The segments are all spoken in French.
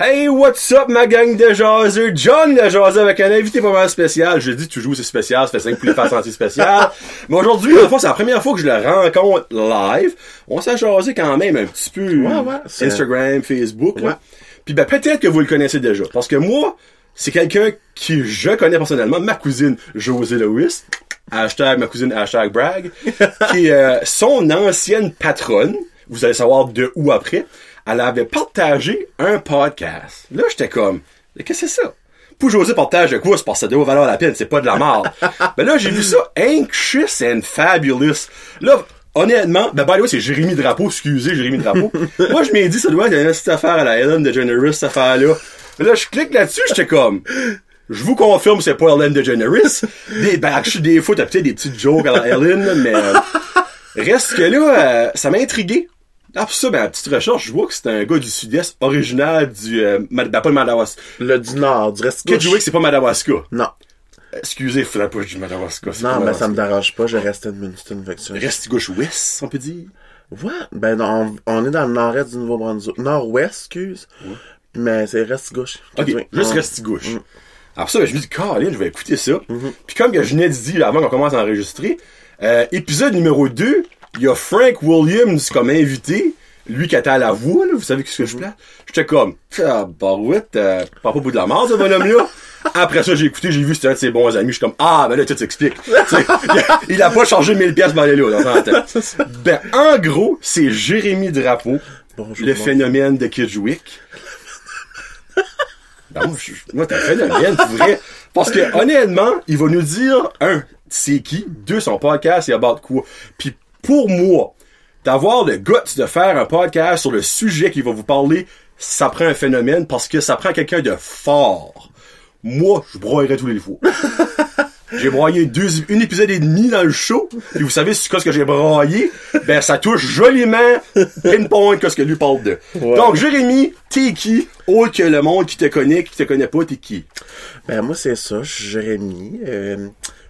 Hey, what's up, ma gang de jaseux? John de jaseux avec un invité pas mal spécial. Je dis toujours c'est spécial, ça fait 5 pour les faire sentir spécial. Mais aujourd'hui, en fait, c'est la première fois que je le rencontre live. On s'est jasé quand même un petit peu. Ouais, ouais, c'est- Instagram, Facebook, là. Puis ben, peut-être que vous le connaissez déjà. Parce que moi, c'est quelqu'un qui je connais personnellement, ma cousine José Lewis. Hashtag ma cousine, hashtag brag. qui est euh, son ancienne patronne. Vous allez savoir de où après. Elle avait partagé un podcast. Là, j'étais comme, Mais qu'est-ce que c'est ça? Pour José partage de quoi? C'est parce que ça doit valoir la peine, c'est pas de la merde. ben là, j'ai vu ça, anxious and fabulous. Là, honnêtement, ben by the way, c'est Jérémy Drapeau, excusez Jérémy Drapeau. Moi, je m'ai dit, ça doit être une petite affaire à la Ellen DeGeneres, cette affaire-là. Là, je clique là-dessus, j'étais comme, je vous confirme, c'est pas Ellen DeGeneres. Des, ben, je suis des fois, t'as peut-être des petites jokes à la Ellen, mais, euh, reste que là, euh, ça m'a intrigué. Après ça, ben, petite recherche, je vois que c'est un gars du sud-est, originaire du, euh, ben, pas de Madawaska. Le du Nord, du reste Que c'est pas Madawaska. Non. Excusez, faudrait pas que je dise Madawaska. Non, mais ça me dérange pas, je reste à Edmundston, fait que Reste gauche ouest, on peut dire. Ouais, ben non, on, on est dans le nord-est du Nouveau-Brunswick. Nord-ouest, excuse. Mais c'est reste gauche. Ok, juste Ouais. reste gauche. Après ça, ben, je me dis, Caroline, je vais écouter ça. Puis comme que je venais de dire avant qu'on commence à enregistrer, euh, épisode numéro 2, il y a Frank Williams comme invité. Lui qui était à la voix, là, vous savez ce que je place? J'étais comme, ah, barouette, euh, pas au bout de la mort, ce bonhomme-là. Après ça, j'ai écouté, j'ai vu c'était un de ses bons amis. Je suis comme, ah, ben là, tout s'explique. Il, a, il pas changé 1000 pièces pour aller là. Ben, en gros, c'est Jérémy Drapeau, Bonjour, le bon. phénomène de Kidgewick. Ben, moi, t'es un phénomène, pour vrai. Parce que, honnêtement, il va nous dire, un, c'est qui, deux, son podcast, c'est about quoi? Puis, pour moi, d'avoir le guts de faire un podcast sur le sujet qui va vous parler, ça prend un phénomène parce que ça prend quelqu'un de fort. Moi, je broyerais tous les fois. J'ai broyé deux, une épisode et demi dans le show. Et vous savez ce que, ce que j'ai broyé? Ben, ça touche joliment pinpoint que ce que lui parle de. Ouais. Donc, Jérémy, t'es qui? Autre que le monde qui te connaît, qui te connaît pas, t'es qui? Ben moi c'est ça, je suis Jérémy. euh,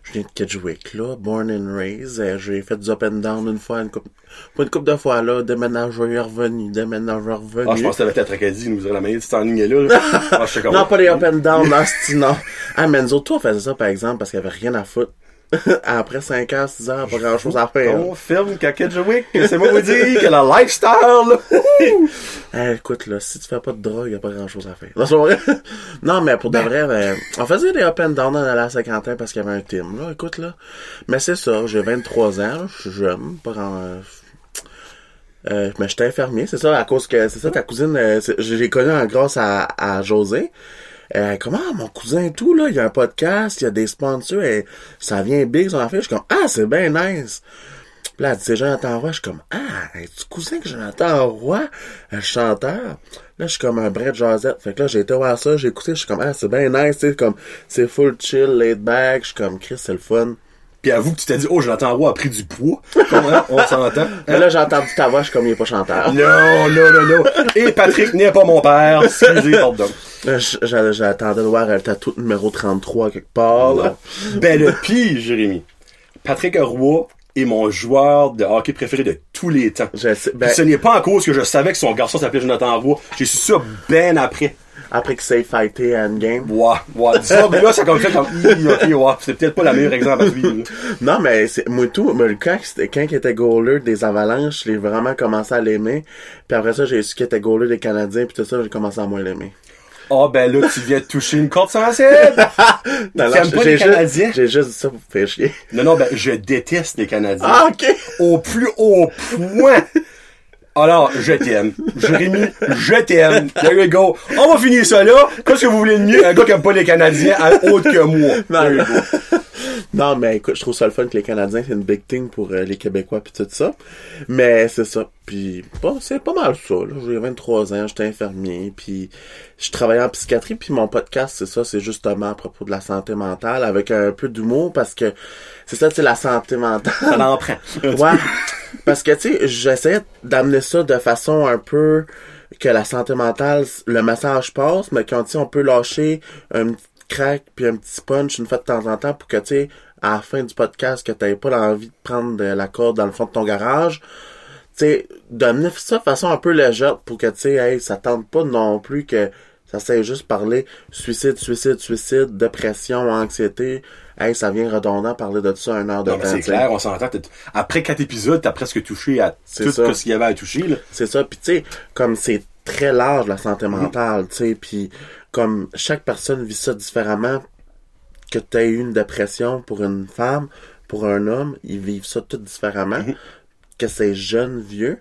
je viens de Kedgewick, là, born and raised. euh, j'ai fait du up and down une fois, une couple, pas une couple de fois là, déménageur revenu, déménageur revenu. Ah, je pensais que t'avais peut-être Acadie, nous dire la manière de cette ligne là. là. Ah, je sais comment. Non, pas les up and down, non, c'est non. Ah, autres, toi, faisait ça, par exemple, parce qu'il avait rien à foutre. Après 5 heures, 6 heures, pas grand chose à faire. Confirme qu'à Kedgewick, c'est moi vous dire que la lifestyle, là, écoute, là, si tu fais pas de drogue, y a pas grand chose à faire. Non, mais pour de vrai, ben, on faisait des up and down dans la cinquantaine parce qu'il y avait un team, là, écoute, là. Mais c'est ça, j'ai 23 ans, je suis jeune, pas grand, euh, euh, mais j'étais infirmier, c'est ça, à cause que, c'est ça, ta cousine, euh, l'ai connue en grâce à, à José. Comment mon cousin tout, là, il y a un podcast, il y a des sponsors, et ça vient big, son affaire. Je suis comme, ah, c'est bien nice. Puis là, elle dit, c'est Jonathan Roy. Je suis comme, ah, es-tu cousin que Jonathan Roy, un chanteur? Là, je suis comme un Brett Josette. Fait que là, j'ai été voir ça, j'ai écouté, je suis comme, ah, c'est bien nice, sais, comme, c'est full chill, laid back. Je suis comme, Chris, c'est le fun. Puis avoue que tu t'es dit, oh, Jonathan Roy a pris du poids. Comment? On s'entend. Mais là, j'ai entendu ta voix, je suis comme, il est pas chanteur. Non, non, non, non. Et Patrick n'est pas mon père. Excusez, pardon. J'a- J'attendais de voir un tatou numéro 33 quelque part, là. Ben, le pire, Jérémy. Patrick Roy est mon joueur de hockey préféré de tous les temps. Je sais, ben, ce n'est pas en cause que je savais que son garçon s'appelait Jonathan Roy. J'ai su ça ben après. Après qu'il s'est fighté à Endgame. Ouais, ouais. Ça, mais là, ça comme fait comme, ok, ouais. C'est peut-être pas la meilleure exemple à suivre. Non, mais c'est, moi tout, mais quand, c'était- quand il était goaler des Avalanches, je l'ai vraiment commencé à l'aimer. Puis après ça, j'ai su qu'il était goaler des Canadiens, puis tout ça, j'ai commencé à moins l'aimer. Ah, ben là, tu viens de toucher une corde sensible. Non, T'aimes pas les j'ai Canadiens? juste, j'ai juste dit ça pour faire chier. Non, non, ben, je déteste les Canadiens. Ah, ok! Au plus haut point. Alors, je t'aime. Jérémy, je t'aime. There you go. On va finir ça là. Qu'est-ce que vous voulez de mieux? Un gars qui aime pas les Canadiens, à- autre que moi. There you go. Non, mais écoute, je trouve ça le fun que les Canadiens, c'est une big thing pour euh, les Québécois puis tout ça. Mais c'est ça. Puis bon, c'est pas mal ça. J'ai 23 ans, j'étais infirmier, puis je travaillais en psychiatrie, puis mon podcast, c'est ça, c'est justement à propos de la santé mentale, avec un peu d'humour, parce que c'est ça, c'est la santé mentale. Ça en prend. Ouais. Parce que, tu sais, j'essaie d'amener ça de façon un peu que la santé mentale, le message passe, mais quand, tu sais, on peut lâcher un petit crack puis un petit punch une fois de temps en temps pour que, tu sais, à la fin du podcast, que t'aies pas l'envie de prendre de la corde dans le fond de ton garage, tu sais, d'amener ça de façon un peu légère pour que, tu sais, hey, ça tente pas non plus que Ça c'est juste parler suicide, suicide, suicide, dépression, anxiété. Hey, ça vient redondant parler de ça une heure de Non, temps. c'est clair, on s'entend. Après quatre épisodes, t'as presque touché à tout ça. ce qu'il y avait à toucher. C'est ça. Puis tu sais, comme c'est très large la santé Mhm. mentale, tu sais, puis comme chaque personne vit ça différemment, que tu aies eu une dépression pour une femme, pour un homme, ils vivent ça tout différemment. Mhm. Que c'est jeune, vieux,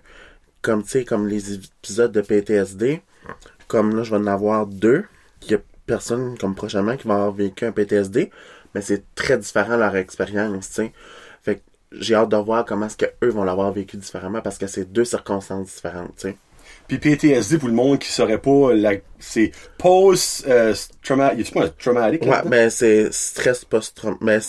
comme tu sais, comme les épisodes de PTSD, comme là, je vais en avoir deux. Il y a personne comme prochainement qui va avoir vécu un PTSD, mais c'est très différent leur expérience, tu sais. Fait que j'ai hâte de voir comment est-ce que eux vont l'avoir vécu différemment parce que c'est deux circonstances différentes, tu sais. Puis PTSD, pour le monde qui saurait pas, la... c'est post euh, traumatic. Y un traumatic? Ouais, ben c'est stress post-traumatique. Ben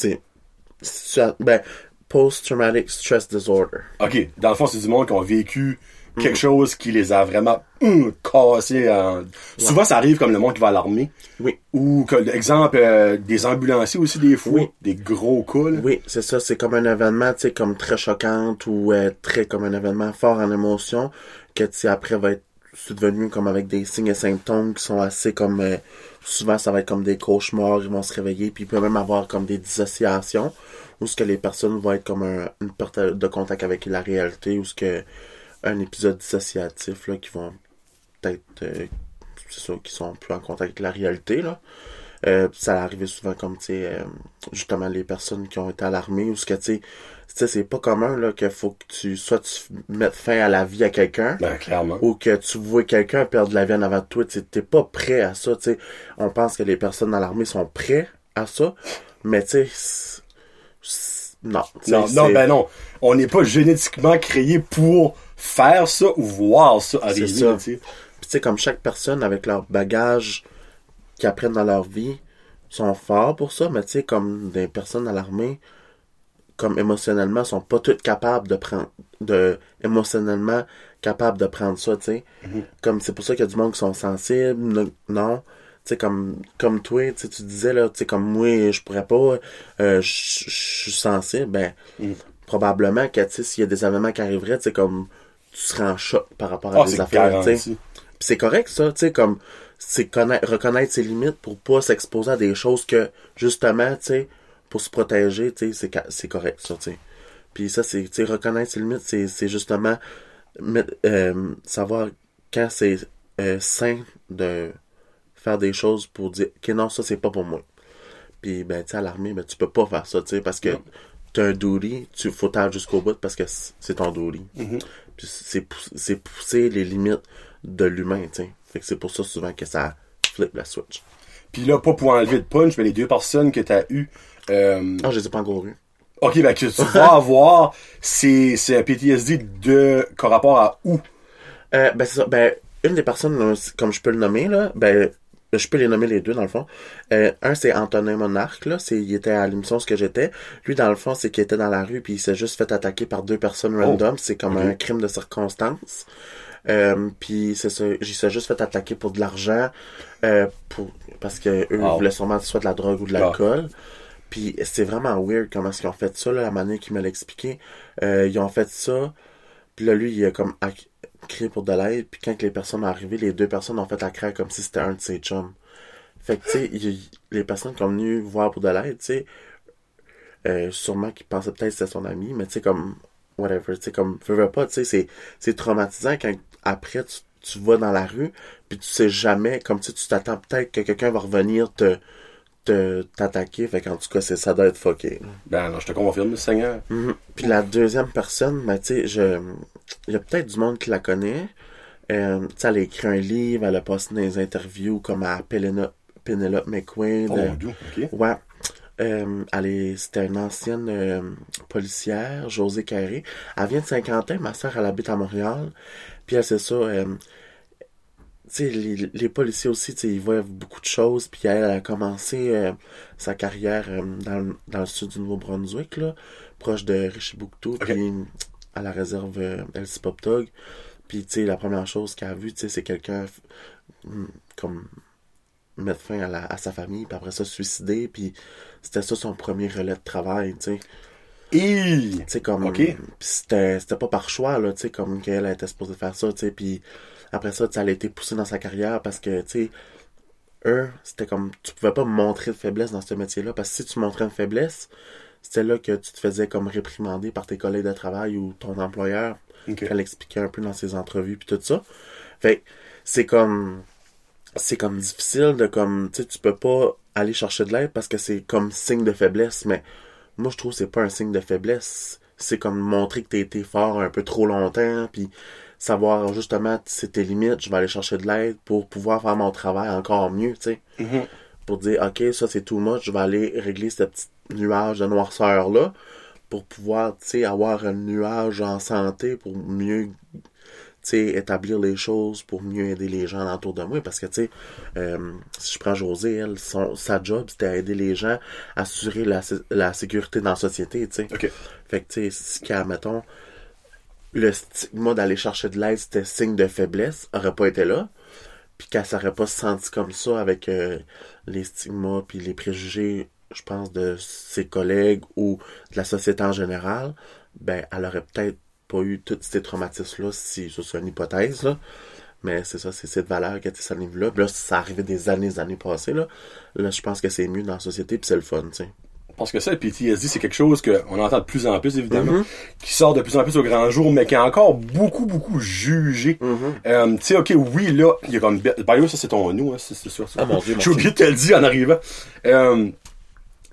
c'est. Ben, post-traumatic stress disorder. Ok, dans le fond, c'est du monde qui ont vécu Mm. quelque chose qui les a vraiment hum, cassés. en- Souvent, ça arrive comme le monde qui va à l'armée. Oui. Ou, que, exemple, euh, des ambulanciers aussi, des fois. Oui. Des gros là. Oui, c'est ça, c'est comme un événement, tu sais, comme très choquant ou euh, très comme un événement fort en émotion que tu sais, après va être devenu comme avec des signes et symptômes qui sont assez comme euh, souvent ça va être comme des cauchemars, ils vont se réveiller puis il peut même avoir comme des dissociations où ce que les personnes vont être comme un- une perte de contact avec la réalité ou ce que un épisode dissociatif là qui vont peut-être euh, c'est ça qui sont plus en contact avec la réalité là. Euh, ça arrivait souvent comme tu sais euh, justement les personnes qui ont été à l'armée ou ce que tu sais sais, c'est pas commun là qu'il faut que tu soit tu mettes fin à la vie à quelqu'un Ben, clairement. ou que tu vois quelqu'un perdre la vie en avant de toi, tu t'es pas prêt à ça, tu sais. On pense que les personnes dans l'armée sont prêts à ça, mais tu sais, non. Non, ben non. On n'est pas génétiquement créé pour faire ça ou voir ça arriver. ça. Puis tu sais, comme chaque personne avec leur bagage qu'ils apprennent dans leur vie sont forts pour ça, mais tu sais, comme des personnes à l'armée, comme émotionnellement, sont pas toutes capables de prendre, de, émotionnellement capables de prendre ça, tu sais. Comme, c'est pour ça qu'il y a du monde qui sont sensibles, non, non. Tu sais, comme, comme toi, tu sais, tu disais, là, tu sais, comme moi, je pourrais pas, euh, je suis sensible, ben, probablement que, tu sais, s'il y a des événements qui arriveraient, tu sais, comme, tu serais en choc par rapport à Ah, des affaires, tu sais. c'est correct ça, tu sais, comme c'est connaître, reconnaître ses limites pour pas s'exposer à des choses que justement, tu sais, pour se protéger, tu sais, c'est correct ça, tu sais. Puis ça c'est, tu sais, reconnaître ses limites, c'est justement mettre- euh, savoir quand c'est euh, sain de faire des choses pour dire que non ça c'est pas pour moi. Puis ben tu sais à l'armée, ben tu peux pas faire ça, tu sais, parce que t'as un duty, tu faut t'aller jusqu'au bout parce que c'est ton duty. Mm-hmm. Puis c'est c'est pousser les limites de l'humain, tu sais. Fait que c'est pour ça souvent que ça flip la switch. Puis là, pas pour enlever de punch, mais les deux personnes que t'as eues, euh, Ah, je les ai pas encore eu. ok, ben que tu vas avoir, c'est c'est un PTSD de, qu'en rapport à où? Euh, ben, c'est ça. Ben, une des personnes, comme je peux le nommer, là, ben, je peux les nommer les deux, dans le fond. Euh, un, c'est Antonin Monarque, là. C'est, il était à l'émission Ce que j'étais. Lui, dans le fond, c'est qu'il était dans la rue, puis il s'est juste fait attaquer par deux personnes random. C'est comme un crime de circonstance. Euh, puis c'est ça, il s'est juste fait attaquer pour de l'argent, euh, pour, parce que eux Ah. voulaient sûrement soit de la drogue ou de l'alcool. Puis c'est vraiment weird comment est-ce qu'ils ont fait ça, là, la manière qu'il me l'a expliqué. Euh, ils ont fait ça, puis là, lui, il a comme crié pour de l'aide, puis quand les personnes sont arrivées, les deux personnes ont fait la craie comme si c'était un de ses chums. Fait que, tu sais, les personnes qui sont venues voir pour de l'aide, tu sais, euh, sûrement qu'ils pensaient peut-être que c'était son ami, mais tu sais, comme, whatever, tu sais, comme, veux, veux pas, tu sais, c'est, c'est traumatisant quand après tu, tu vas dans la rue, puis tu sais jamais, comme tu tu t'attends peut-être que quelqu'un va revenir te, t'attaquer, fait qu'en tout cas, c'est, ça doit être fucké. Ben non, je te confirme, Seigneur. Mhm. Puis la deuxième personne, ben, tu sais, je... il y a peut-être du monde qui la connaît. Euh, tu sais, elle a écrit un livre, elle a passé des interviews comme à Penelope McQuaid. Oh mon dieu, ok. Ouais. Euh, elle est, c'était une ancienne euh, policière, Josée Carré. Elle vient de Saint-Quentin, ma soeur, elle habite à Montréal. Puis elle, c'est ça, sais, les, les policiers aussi, tu sais, ils voient beaucoup de choses. Puis elle, a commencé euh, sa carrière euh, dans, le- dans le sud du Nouveau-Brunswick, là, proche de Richibouctou, puis à la réserve euh, Poptog. Puis, tu sais, la première chose qu'elle a vue, tu sais, c'est quelqu'un mm, comme mettre fin à, la- à sa famille, puis après ça, se suicider, puis c'était ça son premier relais de travail, tu sais. Et... Tu sais, comme... C'était, c'était pas par choix, là, tu sais, comme qu'elle était supposée faire ça, tu sais, puis après ça, elle a été poussée dans sa carrière parce que, tu sais, eux, c'était comme, tu pouvais pas montrer de faiblesse dans ce métier-là, parce que si tu montrais une faiblesse, c'était là que tu te faisais comme réprimander par tes collègues de travail ou ton employeur, Ok. qu'elle expliquait un peu dans ses entrevues puis tout ça. Fait que c'est comme, c'est comme difficile de comme, tu sais, tu peux pas aller chercher de l'aide parce que c'est comme signe de faiblesse, mais moi je trouve que c'est pas un signe de faiblesse. C'est comme montrer que t'as été fort un peu trop longtemps, puis savoir justement c'est tes limites, je vais aller chercher de l'aide pour pouvoir faire mon travail encore mieux, tu sais. Mhm. Pour dire, ok, ça c'est too much, je vais aller régler ce petit nuage de noirceur là pour pouvoir, tu sais, avoir un nuage en santé pour mieux tu sais, établir les choses pour mieux aider les gens autour de moi. Parce que, tu sais, euh, si je prends José, elle, son, sa job, c'était aider les gens à assurer la, la sécurité dans la société, tu sais. Fait que, tu sais, si mettons, le stigma d'aller chercher de l'aide, c'était signe de faiblesse, aurait pas été là. Puis qu'elle s'aurait pas senti comme ça avec euh, les stigmas puis les préjugés, je pense, de ses collègues ou de la société en général, ben, elle aurait peut-être pas eu tous ces traumatismes-là si ça c'est une hypothèse, là. Mais c'est ça, c'est cette valeur qui été ce niveau-là. Puis là, ça arrivait des années, des années passées, là. Là, je pense que c'est mieux dans la société puis c'est le fun, tu sais. Parce que ça, le PTSD, c'est quelque chose qu'on entend de plus en plus, évidemment, qui sort de plus en plus au grand jour, mais qui est encore beaucoup, beaucoup jugé. Euh, tu sais, ok, oui, là, il y a comme... Way, ça, c'est ton nous, hein, c'est sûr. Ah, mon Dieu, J'ai oublié de te le dire en arrivant. Euh,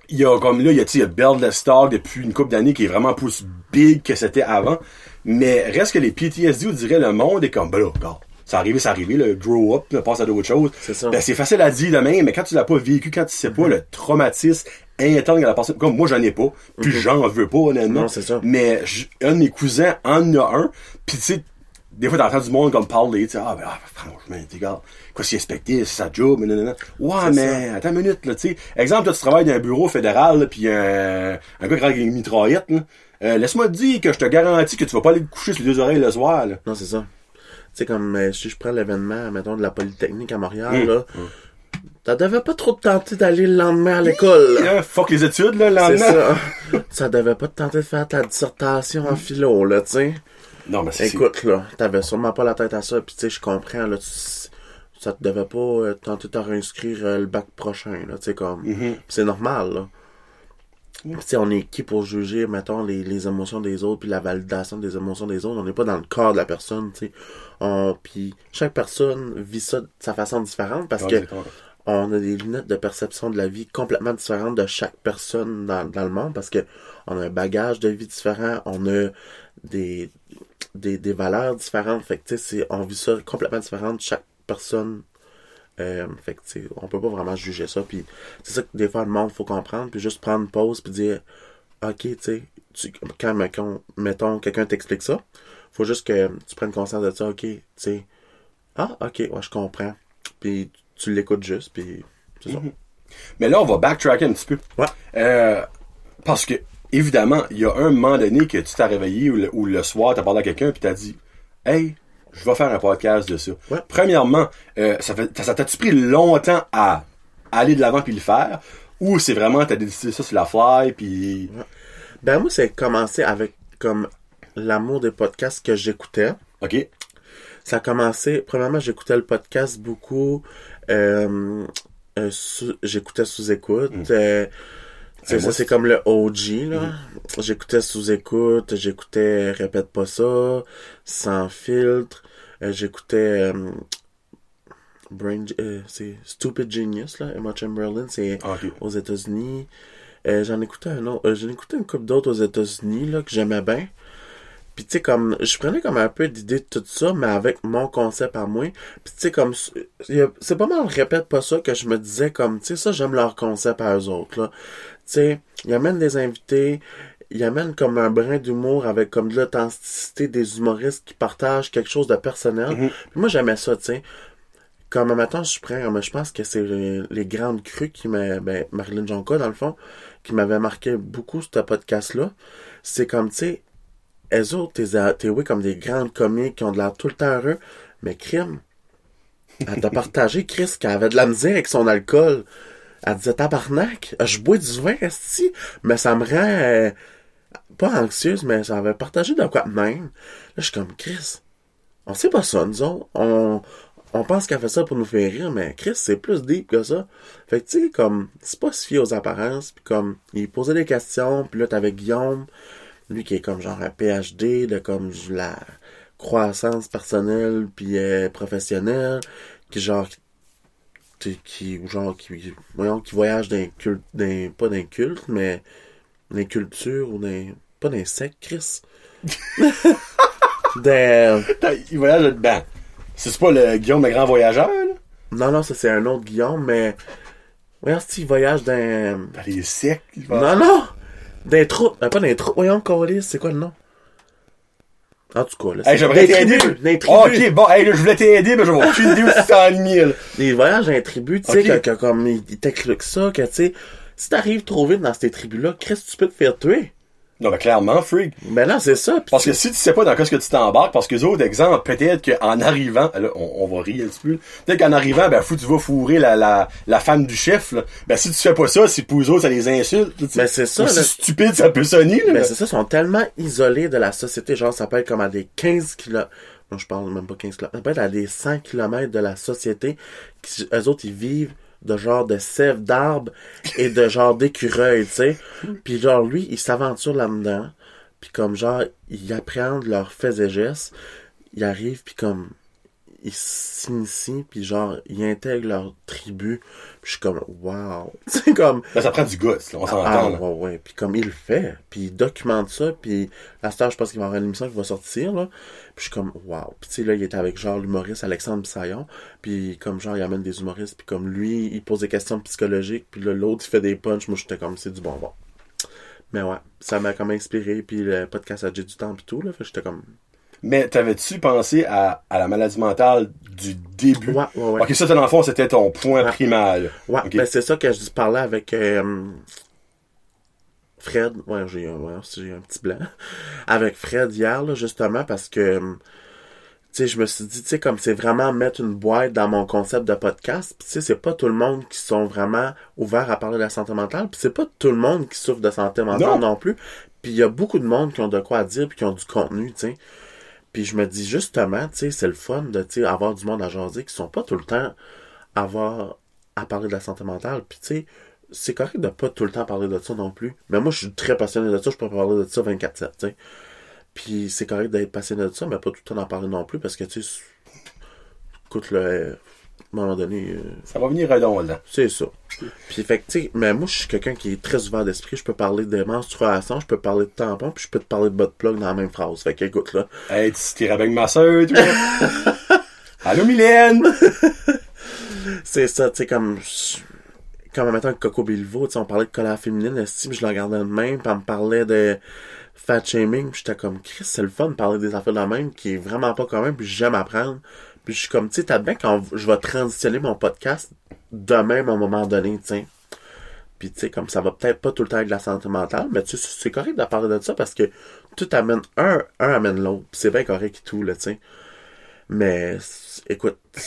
il y a comme là, il y a, il y a Bell Lestar depuis une couple d'années qui est vraiment plus big que c'était avant. Mais reste que les PTSD, on dirait le monde est comme, ben là, regarde, c'est arrivé, c'est arrivé, le grow up, là, passe à d'autres choses. C'est ça. Ben, c'est facile à dire demain, mais quand tu l'as pas vécu, quand tu sais pas le traumatisme intense que la personne, comme moi j'en ai pas, puis j'en veux pas honnêtement. Non, c'est ça. Mais un de mes cousins en a un, puis tu sais, des fois t'entends du monde comme parler, tu sais, ah ben ah, franchement, t'es gars, quoi s'y expecter, c'est sa job, mais non, non, non. Ouais, C'est mais attends une minute, là, tu sais. Exemple, toi tu travailles dans un bureau fédéral, là, puis un, un gars qui avec une mitraillette, là. Euh, laisse-moi te dire que je te garantis que tu vas pas aller te coucher sur les deux oreilles le soir, là. Non, c'est ça. Tu sais, comme euh, si je prends l'événement, mettons, de la Polytechnique à Montréal, Hum, là, ça devait pas trop te tenter d'aller le lendemain à l'école. Hein, fuck les études, là, le C'est lendemain. ça. ça devait pas te tenter de faire ta dissertation en philo, là, tu sais. Non, mais c'est... Écoute, là, t'avais sûrement pas la tête à ça, pis tu sais, je comprends, là, tu- ça te devait pas euh, tenter de te réinscrire euh, le bac prochain, là, tu sais, comme... Mhm. C'est normal, là. Tu sais, on est qui pour juger, mettons, les, les émotions des autres, puis la validation des émotions des autres? On n'est pas dans le corps de la personne, tu sais. On- Puis chaque personne vit ça de sa façon différente, parce Ouais, que. On a des lunettes de perception de la vie complètement différentes de chaque personne dans, dans le monde parce que on a un bagage de vie différent, on a des, des, des valeurs différentes. Fait que, c'est- on vit ça complètement différent de chaque personne. Euh, fait que, on peut pas vraiment juger ça. Puis c'est ça que des fois, le monde, faut comprendre. Puis juste prendre une pause puis dire, OK, tu sais, quand, mettons, mettons, quelqu'un t'explique ça, faut juste que tu prennes conscience de ça. OK, tu sais, ah, OK, ouais, je comprends. Puis tu l'écoutes juste, puis c'est ça. Mais là, on va backtracker un petit peu. Ouais. Euh, parce que, évidemment, il y a un moment donné que tu t'es réveillé ou le, ou le soir, t'as parlé à quelqu'un puis t'as dit, hey, je vais faire un podcast de ça. Ouais. Premièrement, euh, ça fait, ça t'a-tu pris longtemps à aller de l'avant puis le faire? Ou c'est vraiment, t'as décidé ça sur la fly puis... Ben moi, c'est commencé avec comme l'amour des podcasts que j'écoutais. OK. Ça a commencé, premièrement, j'écoutais le podcast beaucoup. Euh, euh, sous- j'écoutais sous écoute. Sais, Euh, ça, c'est comme le OG, là. J'écoutais sous écoute, j'écoutais Répète pas ça, Sans filtre. J'écoutais Brain, c'est Stupid Genius, là. Emma Chamberlain, c'est Ah, aux États-Unis. J'en écoutais un autre. j'en écoutais une couple d'autres aux États-Unis, là, que j'aimais bien. Puis tu sais, comme, je prenais comme un peu d'idée de tout ça, mais avec mon concept à moi. Puis tu sais, comme, c'est pas mal, répète pas ça, que je me disais comme, tu sais, ça, j'aime leur concept à eux autres, là. Tu sais, ils amènent des invités, ils amènent comme un brin d'humour avec comme de l'authenticité des humoristes qui partagent quelque chose de personnel. Puis moi, j'aimais ça, tu sais. Comme, maintenant, je prends, je pense que c'est les, les grandes crues qui m'a, ben, Marilyn Jonka, dans le fond, qui m'avait marqué beaucoup, ce podcast-là. C'est comme, tu sais, elles autres, t'es, oui comme des grandes comiques qui ont de l'air tout le temps heureux, mais crime. Elle t'a partagé, Chris, qu'elle avait de la misère avec son alcool. Elle disait, tabarnak, je bois du vin, esti, mais ça me rend, euh, pas anxieuse, mais ça avait partagé de quoi même. Là, je suis comme, Chris, on sait pas ça, nous autres. On, on pense qu'elle fait ça pour nous faire rire, mais Chris, c'est plus deep que ça. Fait que, tu sais, comme, c'est pas se fier aux apparences, puis comme, il posait des questions, puis là, t'avais Guillaume, lui qui est comme genre un PhD de comme la croissance personnelle puis euh, professionnelle, qui genre, qui, qui, ou genre, qui, voyons, qui voyage d'un culte, d'un, pas d'un culte, mais d'un culture ou d'un, pas d'un secte, Chris. d'un, Il voyage là-dedans. C'est pas le Guillaume le grand voyageur, là? non, non, ça c'est un autre Guillaume, mais, voyons, si il voyage d'un, Dans les sectes. il va- Non, non! Des troupes. Euh, pas des troupes. Voyons, Colis, c'est quoi le nom? En tout cas, là. Hey, j'aimerais t'aider. Ah, tribus. ok, bon, hey, là, je voulais t'aider, mais je vais aucune idée où c'est là. Des voyages dans les tribus, tu sais, que, que comme, ils t'expliquent ça, que, tu sais, si t'arrives trop vite dans ces tribus-là, Chris, tu peux te faire tuer. Non, mais clairement, freak. Ben là, c'est ça. Parce que si tu sais pas dans quoi ce que tu t'embarques, parce que les autres, exemple, peut-être qu'en arrivant, là, on, on va rire un petit peu, peut-être qu'en arrivant, ben, fou, tu vas fourrer la, la, la femme du chef, là. Ben, si tu fais pas ça, c'est pour eux autres, ça les insulte, tu sais. Ben, c'est ça, là. stupide, ça peut sonner, là. Ben, c'est ça, ils sont tellement isolés de la société, genre, ça peut être comme à des 15 km. Non, je parle même pas 15 km. Ça peut être à des 100 km de la société. Qui, eux autres, ils vivent de genre de sève d'arbres et de genre d'écureuils, tu sais. Puis genre, lui, il s'aventure là-dedans. Puis comme genre, ils apprennent leurs faits et gestes. Ils arrivent, puis comme, ils s'initient, puis genre, ils intègrent leur tribu. Puis je suis comme, wow. C'est comme, Ben, ça prend du goût, là, on s'entend, ah, là. ouais, ouais. Puis comme il le fait, puis il documente ça, puis à ce temps, je pense qu'il va y avoir une émission qui va sortir, là. Puis je suis comme, wow. Puis tu sais, là, il était avec genre l'humoriste Alexandre Bissaillon, puis comme genre, il amène des humoristes, puis comme lui, il pose des questions psychologiques, puis là, l'autre, il fait des punchs. Moi, j'étais comme, c'est du bonbon. Mais ouais, ça m'a comme inspiré, puis le podcast a du temps, puis tout, là. Fait j'étais comme, Mais t'avais-tu pensé à, à la maladie mentale du début? ouais, ouais, ouais. Ok, ça, dans le fond, c'était ton point Ouais. primal. Ouais, Ok. ben c'est ça que je parlais avec euh, Fred. Ouais, j'ai ouais, j'ai un petit blanc. Avec Fred hier, là, justement, parce que euh, tu sais, je me suis dit, tu sais, comme c'est vraiment mettre une boîte dans mon concept de podcast, puis tu sais, c'est pas tout le monde qui sont vraiment ouverts à parler de la santé mentale, puis c'est pas tout le monde qui souffre de santé mentale Non. non, plus. Puis il y a beaucoup de monde qui ont de quoi à dire, puis qui ont du contenu, tu sais. Puis je me dis justement, tu sais, c'est le fun de avoir du monde à jaser qui sont pas tout le temps à avoir à parler de la santé mentale. Puis tu sais, c'est correct de pas tout le temps parler de ça non plus. Mais moi, je suis très passionné de ça, je peux parler de ça 24-7, tu sais. Puis c'est correct d'être passionné de ça, mais pas tout le temps d'en parler non plus parce que tu sais, écoute, le, à un moment donné, euh, Ça va venir redondant. c'est ça. Puis fait tu sais, mais moi, je suis quelqu'un qui est très ouvert d'esprit. Je peux parler de menstruation, je peux parler de tampon, puis je peux te parler de bot plug dans la même phrase. Fait que, écoute, là. Hey, tu t'irais avec ma soeur, toi. Allô, Mylène? C'est ça, tu sais, comme. Comme, mettons, avec Coco Bilvo, tu sais, on parlait de colère féminine, estime, je le regardais de même, puis elle me parlait de fat shaming, puis j'étais comme, Chris, c'est le fun de parler des affaires de même, qui est vraiment pas commun, puis j'aime apprendre. Puis je suis comme, tu sais, t'as bien quand je vais transitionner mon podcast de même à un moment donné, tu sais. Puis tu sais, comme ça va peut-être pas tout le temps avec la santé mentale, mais tu sais, c'est correct de parler de ça parce que tout amène un, un amène l'autre. C'est bien correct et tout, là, tu sais. Mais écoute, je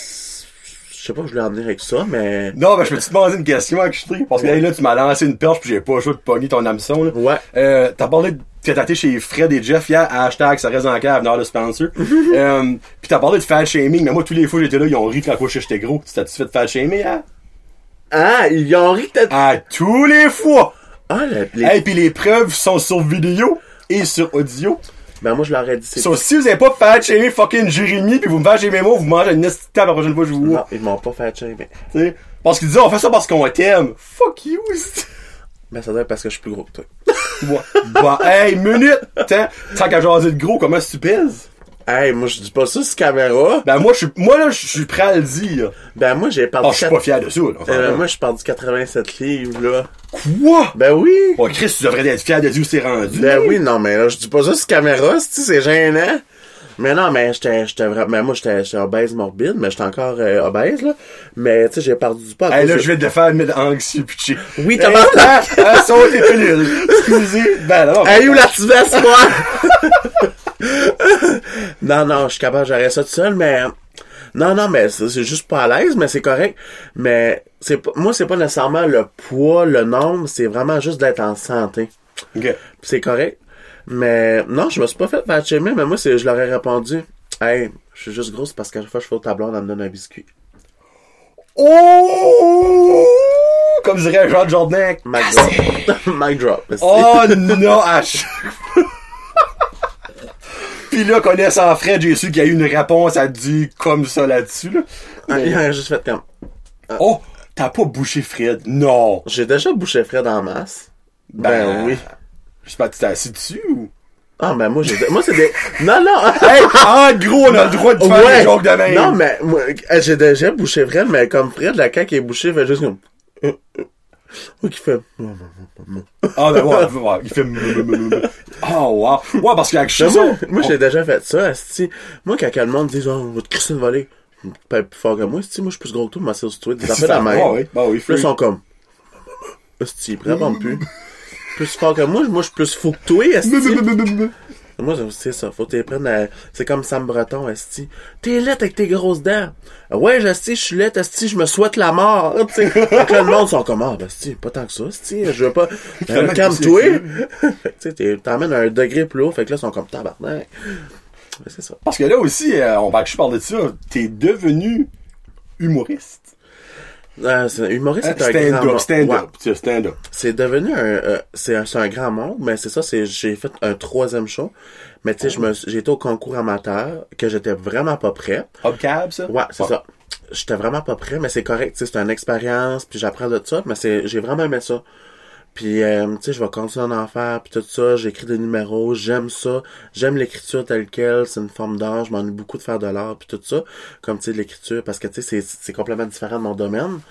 sais pas où je voulais en venir avec ça, mais. Non, ben, je peux te demander une question, avec Parce que Ouais. là, tu m'as lancé une perche, puis j'ai pas le choix de pogner ton hameçon, là. Ouais. Euh, t'as parlé de t'es été chez Fred et Jeff hier, hashtag ça reste en cave, dans le sponsor. euh, pis t'as parlé de fat shaming, mais moi, tous les fois j'étais là, ils ont ri quand quoi j'étais gros. Tu t'as-tu fait de fat shaming, hein? Ah, ils ont ri que t'as. À tous les fois! Ah, le- les- Hey, pis les preuves sont sur vidéo et sur audio. Ben moi, je leur ai dit, c'est. So, si vous avez pas fat shamé fucking Jérémy, pis vous me faites shamé moi, vous mangez une table la prochaine fois que je vous vois. Non, ils m'ont pas fait shamer. Tu sais? Parce qu'ils disent, on fait ça parce qu'on t'aime. Fuck you, Ben ça doit être parce que je suis plus gros que toi. Ouais. Bah, hey, minute! Tant, tant qu'à jaser de gros, comment tu pèses? Hey, moi, je dis pas ça sur caméra. Ben, moi, je suis, moi, là, je suis prêt à le dire. Ben moi, j'ai perdu. Ah, je suis pas fier de ça, là. Euh, moi, je suis perdu 87 livres, là. Quoi? Ben oui! Oh, Chris, tu devrais être fier de dire où c'est rendu. Ben oui, non, mais là, je dis pas ça sur caméra, si c'est gênant? Mais non, mais j'étais, j'étais vraiment, mais moi, j'étais, obèse morbide, mais j'étais encore euh, obèse, là. Mais, tu sais, j'ai perdu du poids. Hey, là, je vais te faire mettre anxieux pitché. Oui, Hey, tabarnak! ah, ah, pilules. Excusez. Ben, non. Hey, où la petite veste, moi? non, non, je suis capable, j'aurais ça tout seul, mais... Non, non, mais c'est juste pas à l'aise, mais c'est correct. Mais c'est pas, moi, c'est pas nécessairement le poids, le nombre, c'est vraiment juste d'être en santé. Ok. Puis c'est correct. Mais non, je me suis pas fait fat shamer, mais moi, c'est, je leur ai répondu. Hey, je suis juste grosse parce qu'à chaque fois que je fais au tableau, on me donne un biscuit. Oh! Comme dirait Jean Jordan. Mic drop. Mic drop. Oh non, à chaque fois. Puis là, connaissant Fred, j'ai su qu'il y a eu une réponse à dit comme ça là-dessus. Là. Ah, Il a juste fait comme. Oh, t'as pas bouché Fred. Non. J'ai déjà bouché Fred en masse. Ben, oui. Je sais pas, tu t'es assis dessus ou? Ah, ben moi, j'ai. Moi, c'est des. Non, non! Hey, en gros, on a le droit de faire Ouais. des jokes de même. Non, mais moi, euh, j'ai déjà bouché Fred, mais comme Fred, la caque est bouchée, fait juste comme. Euh, euh. Ou qui fait. Ah, ben ouais, ouais, il fait. Oh, wow. Ouais, parce qu'avec Mais ça. moi, moi j'ai déjà fait ça, asti. Moi, quand le monde dit, oh, votre Christine volée, pas plus fort que moi, asti, moi, je suis plus gros que toi, ma sœur, tu des affaires de la Ah, main. oui, bah oui, Puis là, ils sont comme. Asti, répondent plus. Plus fort que moi, moi, je suis plus fou que toi, asti. Moi, c'est ça. Faut que t'es prennes à... C'est comme Sam Breton, esti. T'es laite avec tes grosses dents. Ouais, esti, je suis laite, esti, je me souhaite la mort. Tu sais. Fait que là, le monde sont comme, ah, ben, esti, pas tant que ça, esti. Je veux pas... Euh, Calme-toi. c'est Fait que, tu t'emmènes à un degré plus haut. Fait que là, ils sont comme, tabarnak. Mais c'est ça. Parce que là aussi, euh, on va que je parle de ça, t'es devenu humoriste. Euh, c'est- humoriste, c'est un grand Stand-up, monde. Ouais. stand-up, tu sais, stand-up. C'est devenu un, euh, c'est un, grand monde, mais c'est ça, c'est, j'ai fait un troisième show. Mais tu sais, je me, suis- j'ai été au concours amateur, que j'étais vraiment pas prêt. Hubcab, ça? Ouais, c'est ça. J'étais vraiment pas prêt, mais c'est correct, tu sais, c'est une expérience, puis j'apprends de ça, mais c'est, j'ai vraiment aimé ça. Puis, euh, tu sais, je vais continuer à en faire, puis tout ça, j'écris des numéros, j'aime ça, j'aime l'écriture telle quelle, c'est une forme d'art, je m'ennuie beaucoup de faire de l'art, puis tout ça, comme, tu sais, de l'écriture, parce que, tu sais, c'est, complètement différent de mon domaine.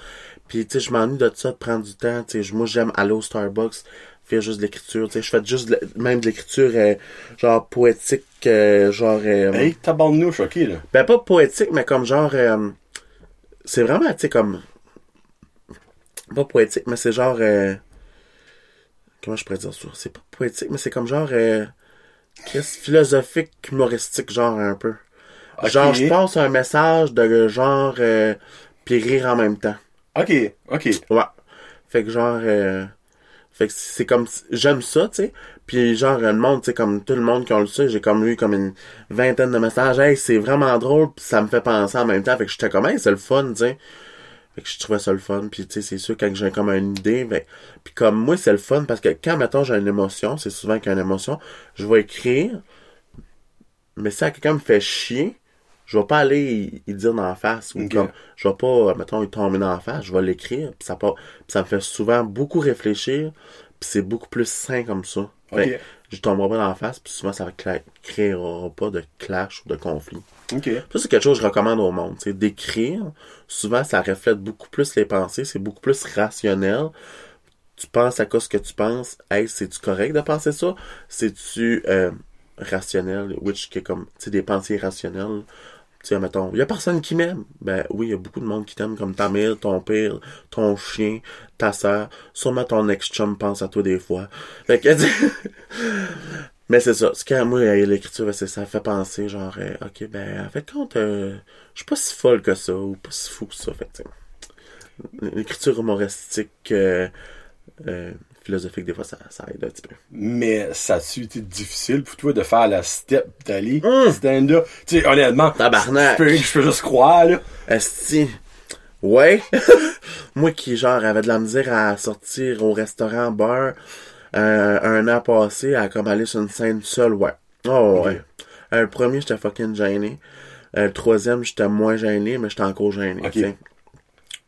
Puis, tu sais, je m'ennuie de ça, de prendre du temps, tu sais, moi, j'aime aller au Starbucks, faire juste de l'écriture, tu sais, je fais juste, de même de l'écriture, euh, genre, poétique, euh, genre... euh, Hey, tabarnouche, choqué, là. ben, pas poétique, mais comme genre. euh, c'est vraiment, tu sais, comme. Pas poétique, mais c'est genre. Comment je pourrais dire ça? C'est pas poétique, mais c'est comme genre. Euh, qu'est-ce- philosophique, humoristique, genre un peu. Genre, je pense un message de genre. Euh, puis rire en même temps. Ok, ok. Ouais. Fait que genre. euh, fait que c'est comme. J'aime ça, tu sais. Puis genre, le monde, tu sais, comme tout le monde qui a lu ça, j'ai comme eu comme une vingtaine de messages. Hey, c'est vraiment drôle, puis ça me fait penser en même temps. Fait que j'étais comme, hey, c'est le fun, tu sais. Fait que je trouvais ça le fun. Puis tu sais, c'est sûr, quand j'ai comme une idée, ben, puis comme moi, c'est le fun parce que quand, mettons, j'ai une émotion, c'est souvent qu'il y a une émotion, je vais écrire, mais si quelqu'un me fait chier, je vais pas aller y, y dire dans la face ou Ok. comme je vais pas mettons y tomber dans la face je vais l'écrire puis ça puis ça me fait souvent beaucoup réfléchir puis c'est beaucoup plus sain comme ça. Fait que je tomberai pas dans la face puis souvent ça ne créera pas de clash ou de conflit Ok. ça c'est quelque chose que je recommande au monde sais d'écrire souvent ça reflète beaucoup plus les pensées c'est beaucoup plus rationnel tu penses à quoi ce que tu penses hey c'est-tu correct de penser ça? C'est-tu euh, rationnel? Which qui est comme tu des pensées rationnelles tu sais, mettons, il y a personne qui m'aime. Ben oui, il y a beaucoup de monde qui t'aime, comme ta mère, ton père, ton chien, ta sœur. Sûrement ton ex-chum pense à toi des fois. Fait que, mais c'est ça. Ce qui, moi, l'écriture, c'est ça fait penser, genre, euh, ok, ben, en fait, compte, euh, je suis pas si folle que ça, ou pas si fou que ça. Fait l'écriture humoristique, euh, euh, philosophique, des fois, ça, ça aide un petit peu. Mais ça a-tu été difficile pour toi de faire la step d'aller Hum. stand-up? Tu sais, honnêtement, Tabarnak. je peux, je peux juste croire, là. Esti. Ouais. Moi qui, genre, avait de la misère à sortir au restaurant, bar, euh, un an passé, à comme aller sur une scène seule, ouais. Oh, ouais. Euh, le premier, j'étais fucking gêné. Euh, le troisième, j'étais moins gêné, mais j'étais encore gêné, Ok. tu sais.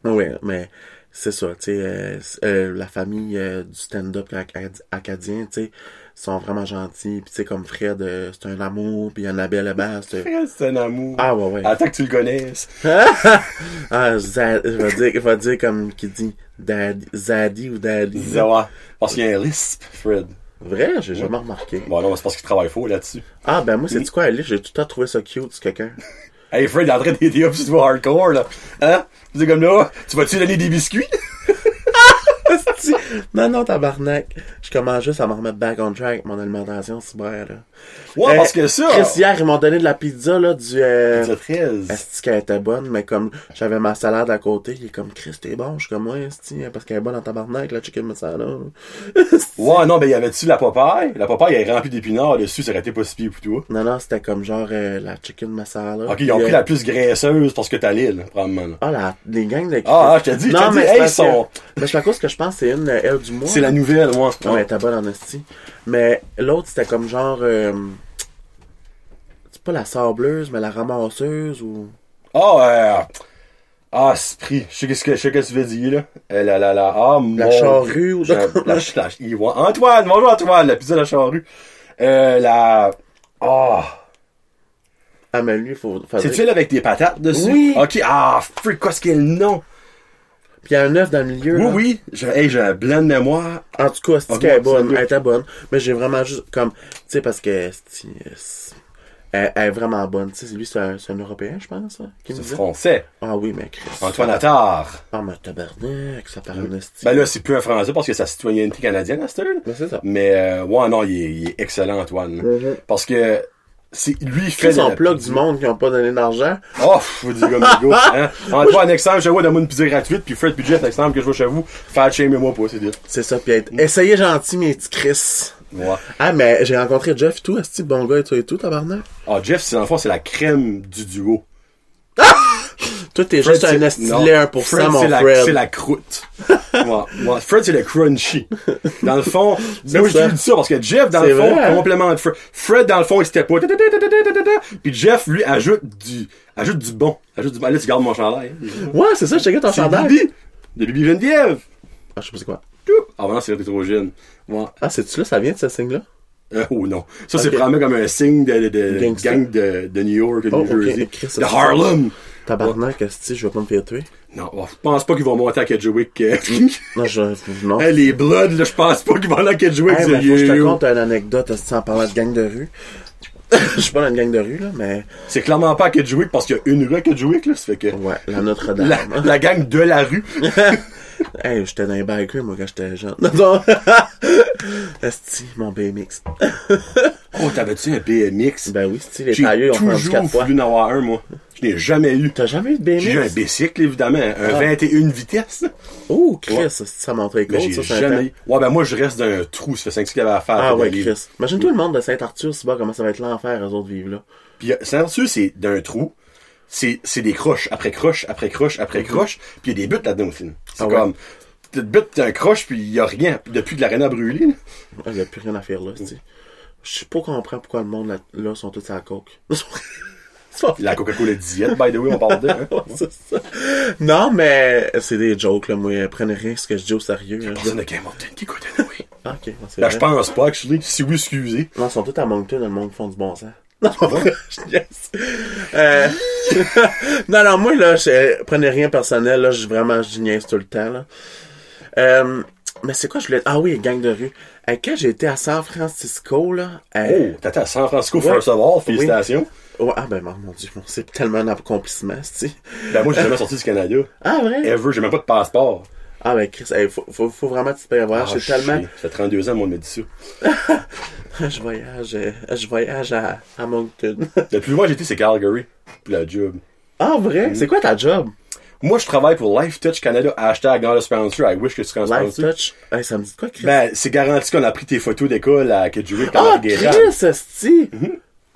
Ouais, mais c'est ça, tu sais, la famille du stand-up acad- acadien, tu sais, sont vraiment gentils, puis tu sais, comme Fred, euh, c'est un amour, puis Annabelle c'est... Fred, c'est un amour. Ah, ouais, ouais. Attends que tu le connaisses. Ah, Zad, je vais dire, je vais dire comme qui dit Daddy, Zaddy ou Daddy. Ouais. Parce qu'il y a un lisp, Fred. Vrai, j'ai jamais remarqué. Bon, non, c'est parce qu'il travaille faux là-dessus. Ah, ben moi, c'est quoi, Alice? J'ai tout le temps trouvé ça cute, c'est quelqu'un. Hey, Fred, il est en train d'aider up sur toi hardcore, là. Hein? C'est comme là, tu vas-tu donner des biscuits? Non, non, tabarnak. Je commence juste à me remettre back on track, mon alimentation cyber, là. Ouais, Euh, parce que ça. Chris, hier, ils m'ont donné de la pizza, là, du, euh, Pizza 13. Esti qu'elle était bonne, mais comme j'avais ma salade à côté, il est comme Chris, t'es bon, je suis comme ouais, parce qu'elle est bonne en tabarnak, la chicken masala. Ouais, non, ben, y avait-tu la Popeye? La Popeye, elle est remplie d'épinards dessus, ça aurait été pas si pire pour toi. Non, non, c'était comme genre euh, la chicken masala. Ok, ils ont pris euh, la plus graisseuse parce que t'as l'île, probablement. là. Ah, la, les gangs de. Ah, ah, je te dis, je non, te mais dis, c'est hey, ils sont- Mais à cause que je pense c'est une elle du mois. C'est la nouvelle, moi. Ouais, elle était bonne en. Mais l'autre, c'était comme genre... euh, C'est pas la sableuse, mais la ramasseuse ou... Ah, euh, ah, Sprit. Je sais qu'est-ce que, je sais qu'est-ce que tu veux dire, là. Euh, la, la, la, ah, La charrue ou... La, la, la- Antoine, bonjour Antoine, la pizza de la charrue. Euh, la, ah. Ah, mais lui, faut... C'est-tu elle avec des patates dessus? Oui. Ok, ah, freak, qu'est-ce qu'est le nom? Puis il y a un œuf dans le milieu, Oui, là. oui. J'ai, hey, j'ai un blanc de mémoire. En tout cas, c'est qu'elle est bonne. Elle était bonne. Mais j'ai vraiment juste comme. Tu sais, parce que. Elle, elle est vraiment bonne. Tu sais, lui, c'est un, c'est un Européen, je pense, hein, C'est français. Ah oui, mais Chris. Antoine Attard. Ah, mais tabarnak, ça parle esti. Ben là, c'est plus un français parce que sa citoyenneté canadienne à cette heure. Ben, c'est ça. Mais, euh, ouais, non, il est, il est excellent, Antoine. Mhm. Parce que, c'est, lui, il fait la plug du monde qui n'ont pas donné d'argent. Oh, je vous dis comme gars. Hein? Antoine, exemple, je vois donne-moi une pizza gratuite, puis Fred puis Jeff, exemple, que je vois chez vous, faites shamer moi pas, c'est dit. C'est ça, puis être. Essayez gentil, mes petits Chris. Ouais. Ah, mais j'ai rencontré Jeff et tout, esti, bon gars et tout et tout, tabarnak? Ah, Jeff, c'est, dans le fond, c'est la crème du duo. Toi, t'es Fred, juste un c'est- esti non. lait 1%, Fred, mon c'est la, Fred. c'est la croûte. Fred, c'est le crunchy. Dans le fond, moi, je dis ça parce que Jeff, dans le fond, hein? complément de Fred. Fred, dans le fond, il s'était pas. Puis Jeff, lui, ajoute du, ajoute du bon. Ajoute du bon. Là, tu gardes mon chandail. Ouais, c'est ça, je checkais ton chandail. Bibi. De Bibi Geneviève. Ah, je sais pas c'est quoi. Ah, non, c'est rétrogène. Ouais. Ah, c'est-tu là, ça vient de ce signe-là? Euh, oh non. Ça, c'est vraiment comme un signe de, de, de Gangster. gang de, de New York, de Oh, New. Jersey. De Harlem. Tabarnak, esti, je vais pas me faire tuer. Non, je pense pas qu'ils vont monter à Kedgewick. euh, Non, je, non. hey, les Bloods, là, je pense pas qu'ils vont aller à Kedgewick. Hey, mais faut que je te conte une anecdote en parlant de gang de rue. Je suis pas dans une gang de rue, là, mais. C'est clairement pas à Kedgewick parce qu'il y a une rue à Kedgewick, là. Ça fait que. Ouais, la Notre-Dame. La, la gang de la rue. Hey, j'étais dans les bikers, moi, quand j'étais jeune. Non, Esti, mon BMX. Oh, t'avais-tu un BMX? Ben oui, esti, les J'ai tailleux, ils ont fait un toujours quatre fois. voulu en avoir un, moi. Je n'ai jamais eu. T'as jamais eu de J'ai eu un BMX? bicycle, évidemment. Un Ah. 21 vitesses. Oh, Chris, Ouais. esti, ça montrait cool, ça, un jamais temps. Ouais, ben moi, je reste dans un trou. Ça fait 5 qu'il y avait à faire. Ah ouais. Chris. Imagine tout le monde de Saint-Arthur, c'est pas comment ça va être l'enfer, eux autres vivent là. Puis Saint-Arthur, c'est d'un trou. C'est, c'est des croches, après croche, après croche, après croche. Puis il y a des buts là-dedans aussi. C'est. Ah ouais. comme, tu te butes un croche, puis il y a rien. Puis depuis que l'arène a brûlé, là. Il y a plus rien à faire là, esti. Je sais pas comprendre pourquoi le monde là, là sont tous à la coke. La Coca-Cola diète, by the way, on parle de. Hein? Ouais, c'est ça. Non, mais c'est des jokes, là. Moi, prenez rien ce que je dis au sérieux. là. Je Personne veux- de Game Mountain qui écoute. Ah, ok. Ben, je pense pas, actually. Si oui, excusez. Non, ils sont tous à Moncton, dans le monde font du bon sens. Non, niaise. Euh... non, non, moi, là, je... prenez rien personnel, là, je vraiment, je niaise tout le temps, là. Euh... Mais c'est quoi, je voulais... Ah oui, gang de rue. Euh, quand j'ai été à San Francisco, là... euh, Oh, t'étais à San Francisco, Ouais. first of all. Félicitations. Ouais, ah ben, mon, mon Dieu, c'est tellement un accomplissement, c'est Ben, moi, j'ai jamais sorti du Canada. Ah, vrai? Ever. J'ai même pas de passeport. Ah, ben, Chris, hey, faut, faut, faut vraiment que tu te prévoires. Ah, c'est tellement... Ça fait 32 ans, moi, on m'a dit ça. Je voyage, euh, je voyage à, à Moncton. Le plus loin j'ai été, c'est Calgary. Puis la job. ah, vrai? C'est quoi ta job? Moi, je travaille pour Life Touch Canada, hashtag dans le sponsor. I wish que tu serais un Life sponsor. Touch? Hey, ça me dit quoi, Chris? Ben, c'est garanti qu'on a pris tes photos d'école à Kedgewick en Ah. Chris, esti!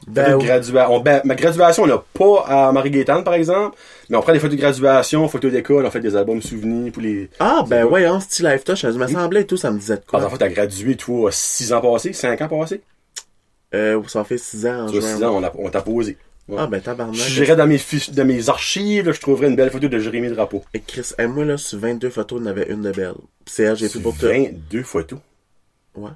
Ben, oui. Gradua- on- ben, ma graduation, on l'a pas à Marie-Gaétane, par exemple, mais on prend des photos de graduation, photos d'école, on fait des albums souvenirs pour les... ah, ben ouais, hein, style Life Touch, ça me semblait et tout, ça me disait de quoi. exemple, t'as gradué, toi, 6 ans passés, 5 ans passés? Euh, ça fait 6 ans en Tu vois, juin. 6 ans, on, on t'a posé. Ouais. Ah, ben tabarnak. Je dirais dans mes fiches, dans mes archives, là, je trouverais une belle photo de Jérémy Drapeau. Et Chris, et moi, là, sur 22 photos, en avait une de belle. C'est j'ai pris pour toi. 22 photos? Ouais.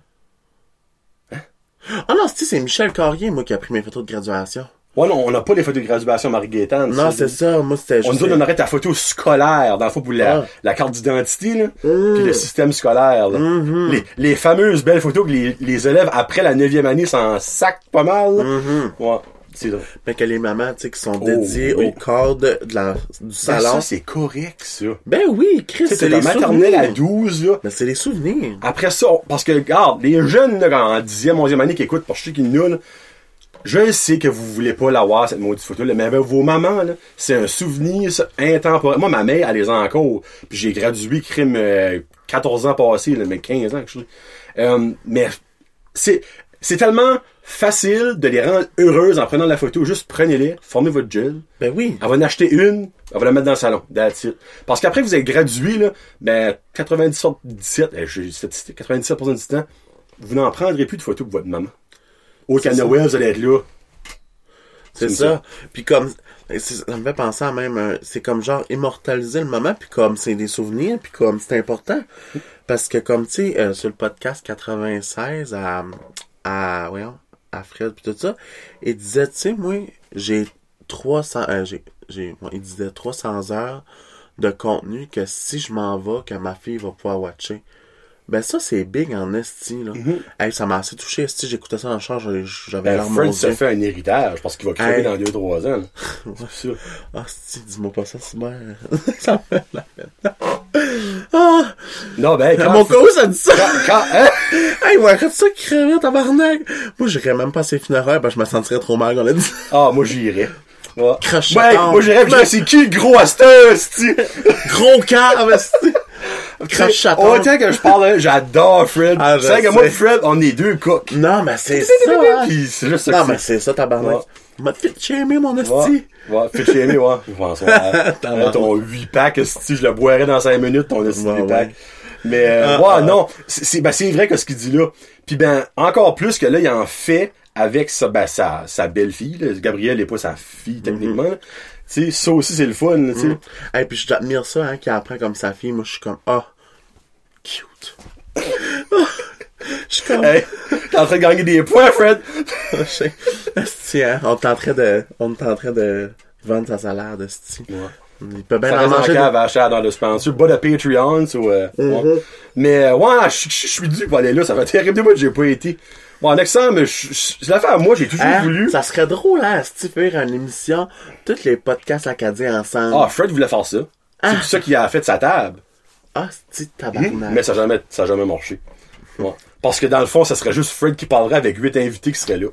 Ah non, c'est c'est Michel Carrier, moi, qui a pris mes photos de graduation. Ouais, non, on n'a pas les photos de graduation Marie-Gaétane. Non, c'est ça, moi, c'était On juste... nous donne, on aurait ta photo scolaire, dans le fond, pour la, Ah. la carte d'identité, là. Mm. Puis le système scolaire, là. Mhm. les, les fameuses belles photos que les, les élèves, après la neuvième année, s'en sacent pas mal, là. Mhm. Ouais. Mais que les mamans, tu sais, qui sont dédiées oui. au corps de, de la, du Ben, salon. ça, c'est correct, ça. Ben oui, Chris, c'est les maternelle souvenirs. à 12, là. Ben, c'est les souvenirs. Après ça, on- parce que, regarde, les jeunes, là, en 10e, 11e année qui écoutent, je sais qu'ils nous, je sais que vous voulez pas l'avoir, cette maudite photo-là, mais avec vos mamans, là, c'est un souvenir, ça, intemporel. Moi, ma mère, elle les a encore. Puis j'ai gradué crime euh, 14 ans passés, là, mais 15 ans, que je. Euh, mais c'est, c'est tellement facile de les rendre heureuses en prenant la photo. Juste prenez-les, formez votre gel. Ben oui. Elle va en acheter une, elle va la mettre dans le salon. That's it. Parce qu'après vous êtes gradué, là, ben, 97, eh, j'ai une statistique, 97% du temps, vous n'en prendrez plus de photos pour votre maman. Au. Noël, vous allez être là. C'est ça. Puis comme, c'est- ça me fait penser à même, un- c'est comme genre immortaliser le moment, puis comme c'est des souvenirs, puis comme c'est important. Parce que comme, tu sais, euh, sur le podcast 96 à, à, voyons, à Fred puis tout ça, il disait, tu sais, moi, j'ai 300, euh, j'ai, j'ai, bon, il disait 300 heures de contenu que si je m'en vais, que ma fille va pouvoir watcher. Ben ça, c'est big en esti, là. Hey, ça m'a assez touché, esti. J'écoutais ça en charge, j'avais Ben, l'air Fred se fait un héritage parce qu'il va crever Hey. dans 2-3 ans. là. Ah, si, dis-moi pas ça, c'est bien. ça me fait la peine. Ah! Non, ben, quand, Mon co, ça dit ça! quand, quand- hein? hey, ouais, arrête ça, crever, tabarnak! Moi, j'irais même pas à ces funérailles, que je me sentirais trop mal, on l'a dit. Ah, moi, j'irais. Ouais. Crache Ouais, moi, j'irais, dirais, c'est qui gros c'ti? Gros cave, esti. Crache chatard. Autant que je parle, hein, j'adore Fred. Ah, c'est que moi et. Fred, on est deux coques. Non, mais c'est ça, hein. C'est juste ça Non, mais c'est ça, tabarnak. Ouais. M'a fait shamer, mon esti. Ouais, ouais, fais chier, ouais. Je pense, ouais. Ton 8 pack, si je le boirais dans 5 minutes, ton 8 Ouais, pack. ouais. Mais, euh, Ah, ouais, ah. non. C'est, c'est- ben, c'est vrai que ce qu'il dit là. Puis ben, encore plus que là, il en fait avec sa, ben, sa, sa belle-fille, là. Gabrielle n'est pas sa fille, techniquement. Mm-hmm. Tu sais, ça aussi, c'est le fun, là, tu sais. Hey, puis je t'admire ça, hein, qui apprend comme sa fille. Moi, je suis comme, ah, cute. Je suis comme, Hey, t'es en train de gagner des points, Fred. Je sais. Hein, on est en train de, on est en train de vendre sa salade, esti. Il peut bien Ça en reste en manger. cave à acheter dans le sponsor. Bas de Patreon, euh, Mm-hmm. ouais. Mais, euh, ouais, je suis dû pour aller là. Ça fait terrible de moi que j'ai pas été. Bon, next time, je, l'ai fait à moi, j'ai toujours Hein? voulu. Ça serait drôle, hein, esti, faire une émission, tous les podcasts acadiens ensemble. Ah, Fred voulait faire ça. C'est pour ça qu'il a fait sa table. Ah, esti, tabarnak. Mais ça n'a jamais, ça a jamais marché. Ouais. Parce que dans le fond, ça serait juste Fred qui parlerait avec huit invités qui seraient là.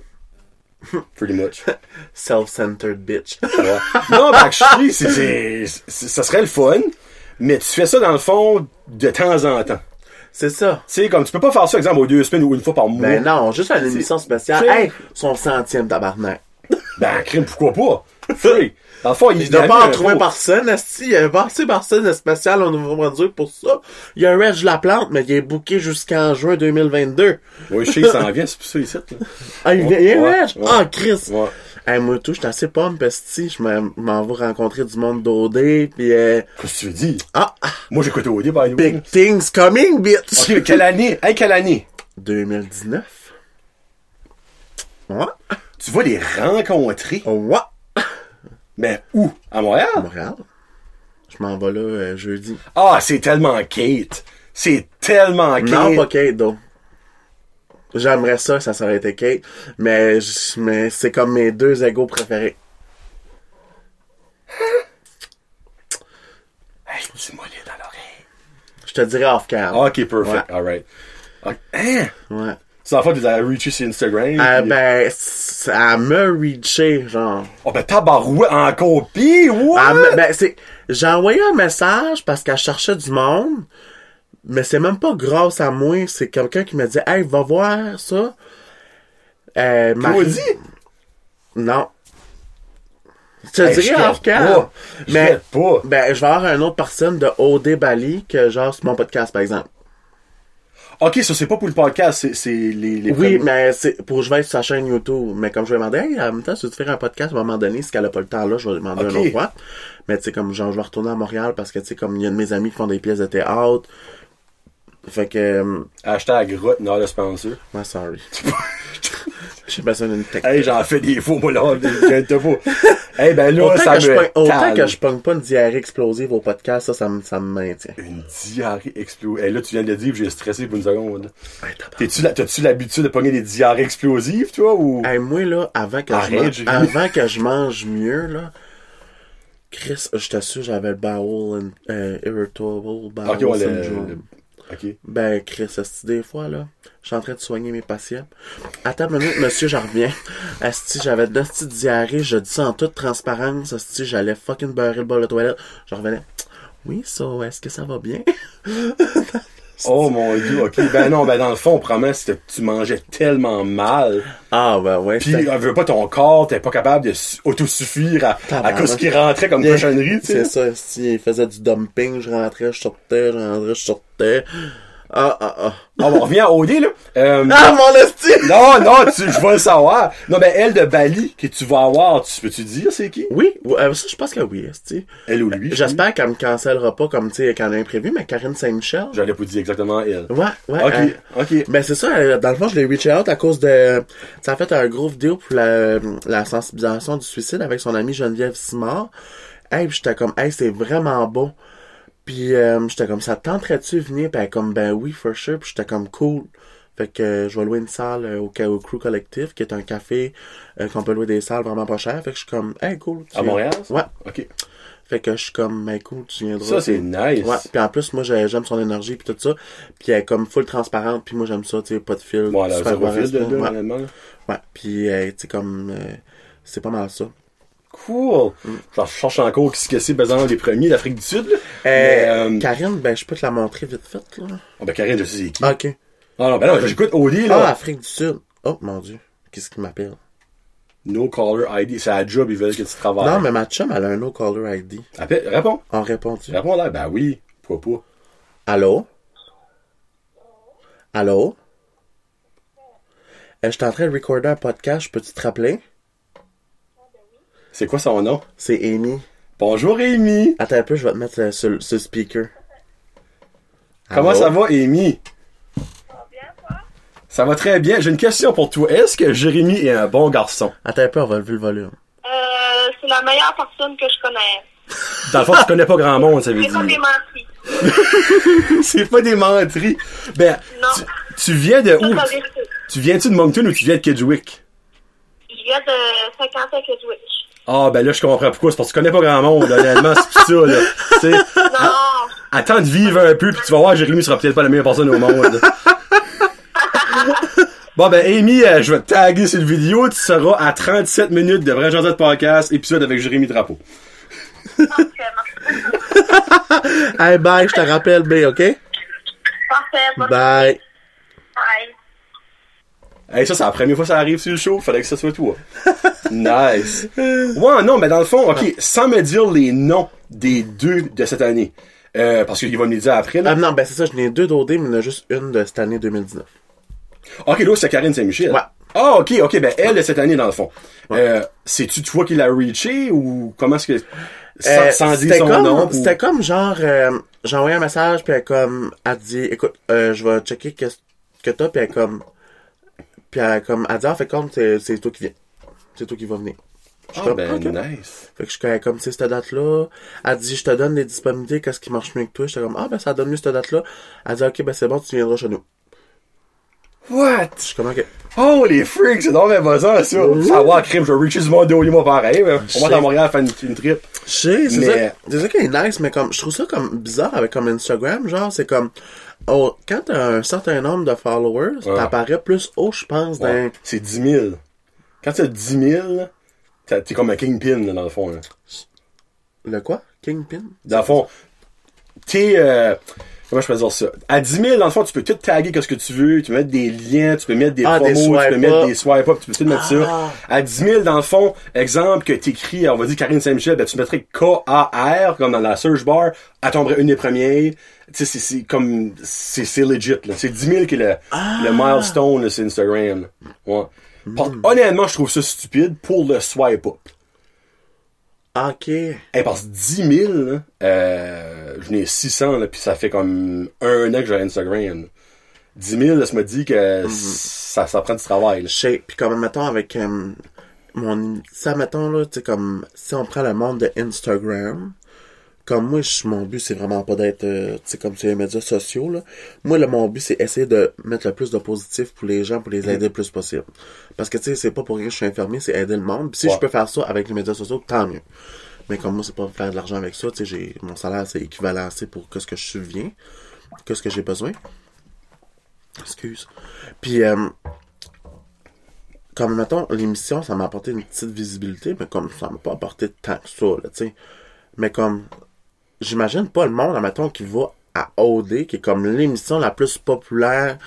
Pretty much. Self-centered bitch. Ouais. Non, Backstreet, c'est, ça serait le fun, mais tu fais ça dans le fond de temps en temps. C'est ça. Tu sais, comme tu peux pas faire ça, exemple, aux deux semaines ou une fois par mois. Ben non, juste une émission spéciale. Hey, son centième tabarnak. Ben, crime, pourquoi pas? Free. Dans le fond, il avait pas en faux- personne, esti. Il a pas assez personne spécial au Nouveau-Brunswick pour ça. Il y a un Reg la plante, mais il est booké jusqu'en juin 2022. Oui, je sais, il s'en vient, c'est pour ça, ici. Ah, il vient, il Ouais, Reg? ouais. Ah, Chris. Ouais. Hey, moi, tout, j'étais assez pomme, pesti. Je m'en vais rencontrer du monde d'OD, pis euh, Qu'est-ce que tu veux dire? ah, ah, Moi, j'écoutais début, by the way. big things coming, bitch! Quelle année? Hey, quelle année? 2019. Ouais. Tu vas les rencontrer. Ouais. Mais où? À Montréal? Montréal. Je m'en vais là euh, jeudi. Ah, c'est tellement Kate. C'est tellement Kate. Non, pas Kate, donc. J'aimerais ça, ça serait été Kate. Mais, je- mais c'est comme mes deux égaux préférés. Hey, dis-moi les dans l'oreille. Je te dirais off-cam. Ok, perfect. Ouais. Alright. Ok. Hein? Ouais. C'est en fait, tu les as reachés sur Instagram. Puis- ben, ça me reaché, genre. Oh, ben, tabarouette, pis, what? Elle me- ben, c'est, j'ai envoyé un message parce qu'elle cherchait du monde, mais c'est même pas grâce à moi, c'est quelqu'un qui me dit, hey, va voir ça. Euh, Marie- Claudie? Non. Te Hey, dirais pas. Je Mais, pas. ben, je vais avoir une autre personne de OD Bali que genre sur mon podcast, par exemple. Ok, ça, c'est pas pour le podcast, c'est, c'est les, les Oui, premiers- mais c'est pour je vais être sur sa chaîne YouTube. Mais comme je vais demander, hey, en même temps, si tu faire un podcast à un moment donné, si elle a pas le temps là, je vais demander Ok. un autre fois. Mais tu sais, comme genre, je vais retourner à Montréal parce que tu sais, comme il y a de mes amis qui font des pièces de théâtre. Fait que, euh, Hashtag route, non, le sponsor. ouais, sorry. J'ai besoin d'une technique. Hey, j'en fais des faux, moi, là. Te pas. Hey, ben là, autant ça que, me autant que je pogne pas une diarrhée explosive au podcast, ça, ça me, ça me maintient. Une diarrhée explosive. Hey, là, tu viens de le dire, j'ai stressé pour une seconde. Hey, tabarnak. T'es-tu la- T'as-tu l'habitude de pogner des diarrhées explosives, toi, ou? Hey, moi, là, avant que, je mange, avant que je mange mieux, là, Chris, je t'assure, j'avais le bowel, euh, irritable bowel Ok, ouais, le- syndrome. le- Ok. Ben, Chris, esti, des fois, là, je suis en train de soigner mes patients. Attends une minute, monsieur, j'en reviens. Esti, j'avais de l'esti de diarrhée, je dis ça en toute transparence, esti, j'allais fucking beurrer le bol de toilette. Je revenais. Oui, so, est-ce que ça va bien? Oh mon dieu, ok. Ben non, ben dans le fond, probablement, c'était que tu mangeais tellement mal. Ah, ben ouais, Puis, c'était- on veut pas ton corps, t'es pas capable de su- autosuffire à, à cause qui rentrait comme cochonnerie, tu sais. C'est ça, esti, il faisait du dumping, je rentrais, je sortais, je rentrais, je sortais. Ah, ah, ah. On revient à OD, là. Euh, Ah, mon esti! non, non, tu, je vais le savoir. Non, ben elle de Bali, que tu vas avoir, tu peux-tu dire c'est qui? Oui, euh, ça, je pense que oui, esti. Elle ou lui? J'espère qu'elle me cancellera pas comme, tu sais, qu'elle a imprévu, mais Karine Saint-Michel. J'allais pas dire exactement elle. Ouais, ouais. Ok, elle- ok. Ben c'est ça, euh, dans le fond, je l'ai reach out à cause de... Ça a fait un gros vidéo pour la, la sensibilisation du suicide avec son amie Geneviève Simard. Hey, puis j'étais comme, hey, c'est vraiment beau. Puis euh, j'étais comme, ça te tenterait-tu de venir? Puis elle comme, ben oui, for sure. Puis j'étais comme, cool. Fait que euh, je vais louer une salle euh, au, au Crew Collectif, qui est un café euh, qu'on peut louer des salles vraiment pas chères. Fait que je suis comme, hey, cool. tu À viens- Montréal? Ouais. Ok. Fait que je suis comme, ben cool, tu viendras. Ça, c'est nice. Ouais, puis en plus, moi, j'ai- j'aime son énergie puis tout ça. Puis elle est comme full transparente, puis moi, j'aime ça, tu sais, pas de fil. Bon, là, super zéro fil de ouais. Ouais, puis euh, tu sais, comme, euh, c'est pas mal ça. Cool. Je cherche encore qui c'est que c'est, besoin les premiers d'Afrique du Sud, là. Euh, Mais, euh, Karine, ben, je peux te la montrer vite fait, là. oh, ben, Karine, je sais c'est qui. Ah, ok. Ah non, ben non, j'écoute OD, Ah, là. Afrique du Sud. Oh, mon Dieu. Qu'est-ce qu'il m'appelle? No caller ID. C'est la job, ils veulent que tu travailles. Non, mais ma chum, elle a un no-caller ID. Appelle- réponds. En répondu. Réponds là. Ben oui. Pourquoi pas? Allô? Allô? Euh, je suis en train de recorder un podcast, peux-tu te rappeler? C'est quoi son nom? C'est Amy. Bonjour, Amy. Attends un peu, je vais te mettre euh, sur, sur le speaker. Comment Allô? ça va, Amy? Ça va très bien. J'ai une question pour toi. Est-ce que Jérémy est un bon garçon? Attends un peu, on va lever le volume. Euh, c'est la meilleure personne que je connais. Dans le fond, tu connais pas grand monde, ça veut C'est pas dire. démenti. C'est pas des menteries. Ben, Non. tu, tu viens de où? Tu viens-tu de Moncton ou tu viens de Kedgewick? Je viens de 50 ans que Switch. Ah, ben là, je comprends pourquoi. C'est parce que tu connais pas grand monde, honnêtement. C'est ça, là. Tu sais, Non, attends de vivre un peu, puis tu vas voir, Jérémy sera peut-être pas la meilleure personne au monde. Bon, ben, Amy, euh, je vais te taguer le vidéo. Tu seras à 37 minutes de Vrai Josette Podcast, épisode avec Jérémy Drapeau. Hey, bye, je te rappelle, B, ok? Parfait. Bye. Bye. Hey, ça, c'est la première fois que ça arrive sur le show. Fallait que ça soit toi. nice. Ouais, non, mais dans le fond, ok, sans me dire les noms des deux de cette année. Euh, parce qu'il va me les dire après, là. Ah non, ben c'est ça, je n'ai deux d'OD, mais il y en a juste une de cette année 2019. Ok, l'autre, c'est Karine Saint-Michel. Ouais. Ah, ok, ok, ben, elle, de cette année, dans le fond. Euh, c'est-tu toi qui l'as reaché ou comment est-ce que. Sans, Euh, sans dire son comme, nom. ou- C'était comme genre, euh, j'ai envoyé un message, puis elle comme, elle dit, écoute, euh, je vais checker qu'est-ce que t'as, puis elle comme, puis elle comme, elle dit, ah, fait comme, c'est toi qui viens. C'est toi qui vas venir. Je Ah, ben, nice. Fait que je suis comme, tu sais, cette date-là. Elle dit, je te donne les disponibilités, qu'est-ce qui marche mieux que toi? J'étais comme, ah, ben, ça donne mieux cette date-là. Elle dit, ok, ben, c'est bon, tu viendras chez nous. What? Je suis comme, ok. Oh, les freaks, c'est donc bien buzzant, ça. Savoir, crime, je vais reacher du monde de moi pareil. mais On va à Montréal faire une, une trip. Je sais, c'est Mais- ça. C'est ça qui est nice, mais comme, je trouve ça comme bizarre avec comme Instagram, genre, c'est comme, oh, quand t'as un certain nombre de followers, Ouais. t'apparais plus haut, je pense, dans, Ouais. C'est 10 000. Quand tu as 10 000, t'as- t'es comme un kingpin, là, dans le fond. Là. le quoi? Kingpin? Dans le fond, t'es... Euh, comment je peux dire ça? À 10 000, dans le fond, tu peux tout taguer qu'est-ce que tu veux. Tu peux mettre des liens, tu peux mettre des Ah, des promos, tu peux mettre des swipe up, tu peux tout mettre Ah. ça. À 10 000, dans le fond, exemple que t'écris, on va dire Karine Saint-Michel, ben tu mettrais K-A-R, comme dans la search bar, elle tomberait une des premières. Tu sais, c'est- c'est comme... C'est c'est legit, là. C'est 10 000 qui est le, Ah. le milestone, sur Instagram. Ouais. Hmm. honnêtement, je trouve ça stupide pour le swipe up. Ok. Hey, parce que 10 000, là, euh, je n'ai 600, là, puis ça fait comme un an que j'ai Instagram. 10 000, là, ça me dit que ça, ça prend du travail, là. Puis comme, mettons, avec euh, mon... Ça, mettons, là, tu sais, comme... Si on prend le monde de Instagram, comme moi, je- mon but, c'est vraiment pas d'être, euh, tu sais, comme sur les médias sociaux, là. Moi, le, mon but, c'est essayer de mettre le plus de positif pour les gens, pour les aider le plus possible. Parce que, tu sais, c'est pas pour rien que je suis infirmier, c'est aider le monde. Puis si Ouais. je peux faire ça avec les médias sociaux, tant mieux. Mais comme moi, c'est pas faire de l'argent avec ça, tu sais, j'ai, mon salaire, c'est équivalent assez pour que ce que je subviens, que ce que j'ai besoin. Excuse. Puis, euh, comme, mettons, l'émission, ça m'a apporté une petite visibilité, mais comme, ça m'a pas apporté tant que ça, là, tu sais. Mais comme, j'imagine pas le monde, mettons, qui va à OD, qui est comme l'émission la plus populaire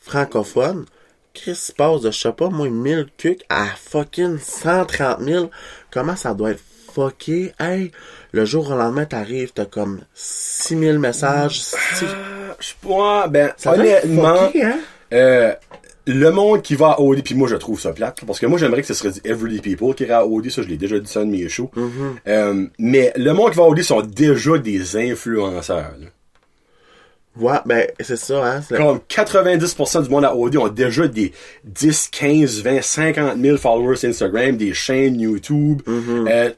francophone. Chris se passe de, je sais pas, moi, 1000 cucs à fucking 130 000. Comment ça doit être fucké? Hey, le jour au lendemain, t'arrives, t'as comme 6000 messages. six- Ah, Je sais pas, ben, Ça doit être honnêtement, fucké, hein? euh, le monde qui va à OD, puis moi je trouve ça plate, parce que moi j'aimerais que ce serait du Everyday People qui irait à OD, ça je l'ai déjà dit ça dans mes shows. Mm-hmm. Euh, mais le monde qui va à OD sont déjà des influenceurs. là. Ouais, ben, c'est ça, hein? Comme 90% du monde à OD ont déjà des 10, 15, 20, 50 000 followers Instagram, des chaînes YouTube. Mm-hmm. Euh,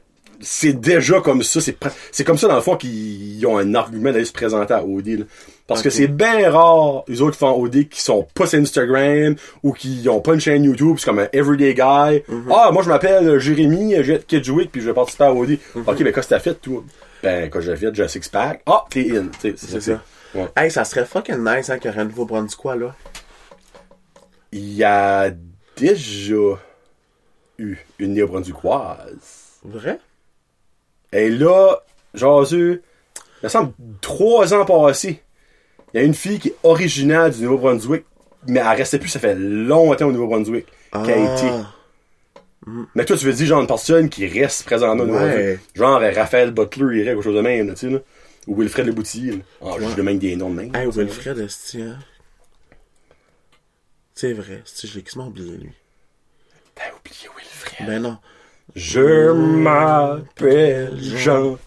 c'est déjà comme ça. C'est, pr- c'est comme ça, dans le fond, qu'ils ont un argument d'aller se présenter à OD. là. Parce que c'est bien rare, les autres qui font OD, qui sont pas sur Instagram ou qui ont pas une chaîne YouTube. C'est comme un everyday guy. Mm-hmm. Ah, moi, je m'appelle Jérémy, je vais être Kidjouik, puis je vais participer à OD. Mm-hmm. Ok, mais que t'as fait, toi? Ben, quand j'ai fait, j'ai un six-pack. Ah, t'es in. C'est ça. Ouais. Hey, ça serait fucking nice, hein, qu'il y aurait un nouveau Brunswick, là. Il y a déjà eu une néo-brunswickoise. Vrai? Et là, Jasu, il me semble trois ans passés, il y a une fille qui est originaire du Nouveau-Brunswick, mais elle restait plus, ça fait longtemps au Nouveau-Brunswick, qui a été. Mais toi, tu veux dire, genre, une personne qui reste présentement au Ouais. Nouveau-Brunswick. Genre, euh, Raphaël Butler irait, quelque chose de même, là, tu sais, là. Ou Wilfred Leboutillier, là. Ah, je même des noms de même. Hey. Wilfred, esti, hein? C'est vrai, esti, je l'ai quasiment oublié, lui? T'as oublié Wilfred. Ben non. Je m'appelle Jean.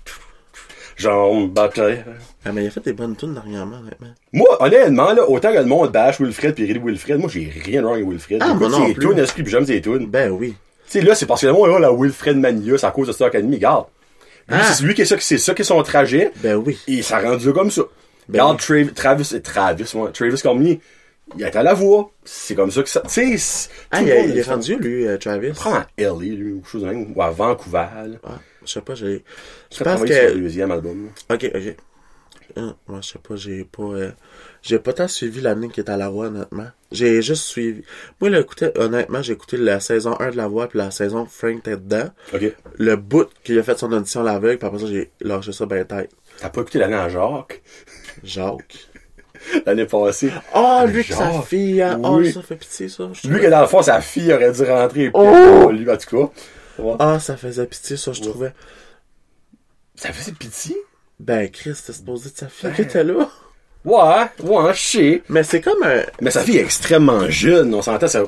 Jean Butler. Ah, mais il a fait des bonnes tunes dernièrement, honnêtement. Moi, honnêtement, là, autant que le monde bash Wilfred pis rit Wilfred, moi, j'ai rien de wrong avec Wilfred. Ah, moi non plus. tunes, esprit, pis j'aime ses tunes? Ben oui. Tu sais, là, c'est parce que le monde, là, la Wilfred Mania, c'est à cause de Star Academy. Regarde. Lui, Ah. c'est lui qui est ça, c'est ça qui est son trajet. Ben oui. Et ça a rendu comme ça. Ben Regarde, Travis, Travis, Travis, ouais, Travis Cormier, il est à la voix. C'est comme ça que ça, tu sais, c'est- Ah, il, est- rendu, lui, euh, Travis? Prends à LA, lui, ou chose de même, ou à Vancouver, là. Ah, je sais pas, j'ai... Je pense pense sur le que... deuxième album. là. Ok, ok. Ah, moi, je sais pas, j'ai pas... euh, J'ai pas tant suivi l'année qui est à la voix, honnêtement. J'ai juste suivi... Moi, là, écoutez, honnêtement, j'ai écouté la saison 1 de la voix, puis la saison Frank était dedans. Ok. Le bout qu'il a fait son audition à l'aveugle, puis après ça, j'ai lâché ça ben tête. T'as pas écouté l'année à Jacques, Jacques. L'année passée. Oh, lui que sa fille, hein. Oh, Oui. ça fait pitié, ça. Lui que dans le fond, sa fille aurait dû rentrer. Oh! Lui, en tout cas. Ouais. Ah, ça faisait pitié, ça, je trouvais. Ça faisait pitié? Ben, Chris, c'était supposé de sa fille qui était là. Ouais, ouais, je sais. Mais c'est comme un... Mais sa fille est extrêmement jeune, on s'entend. Ça...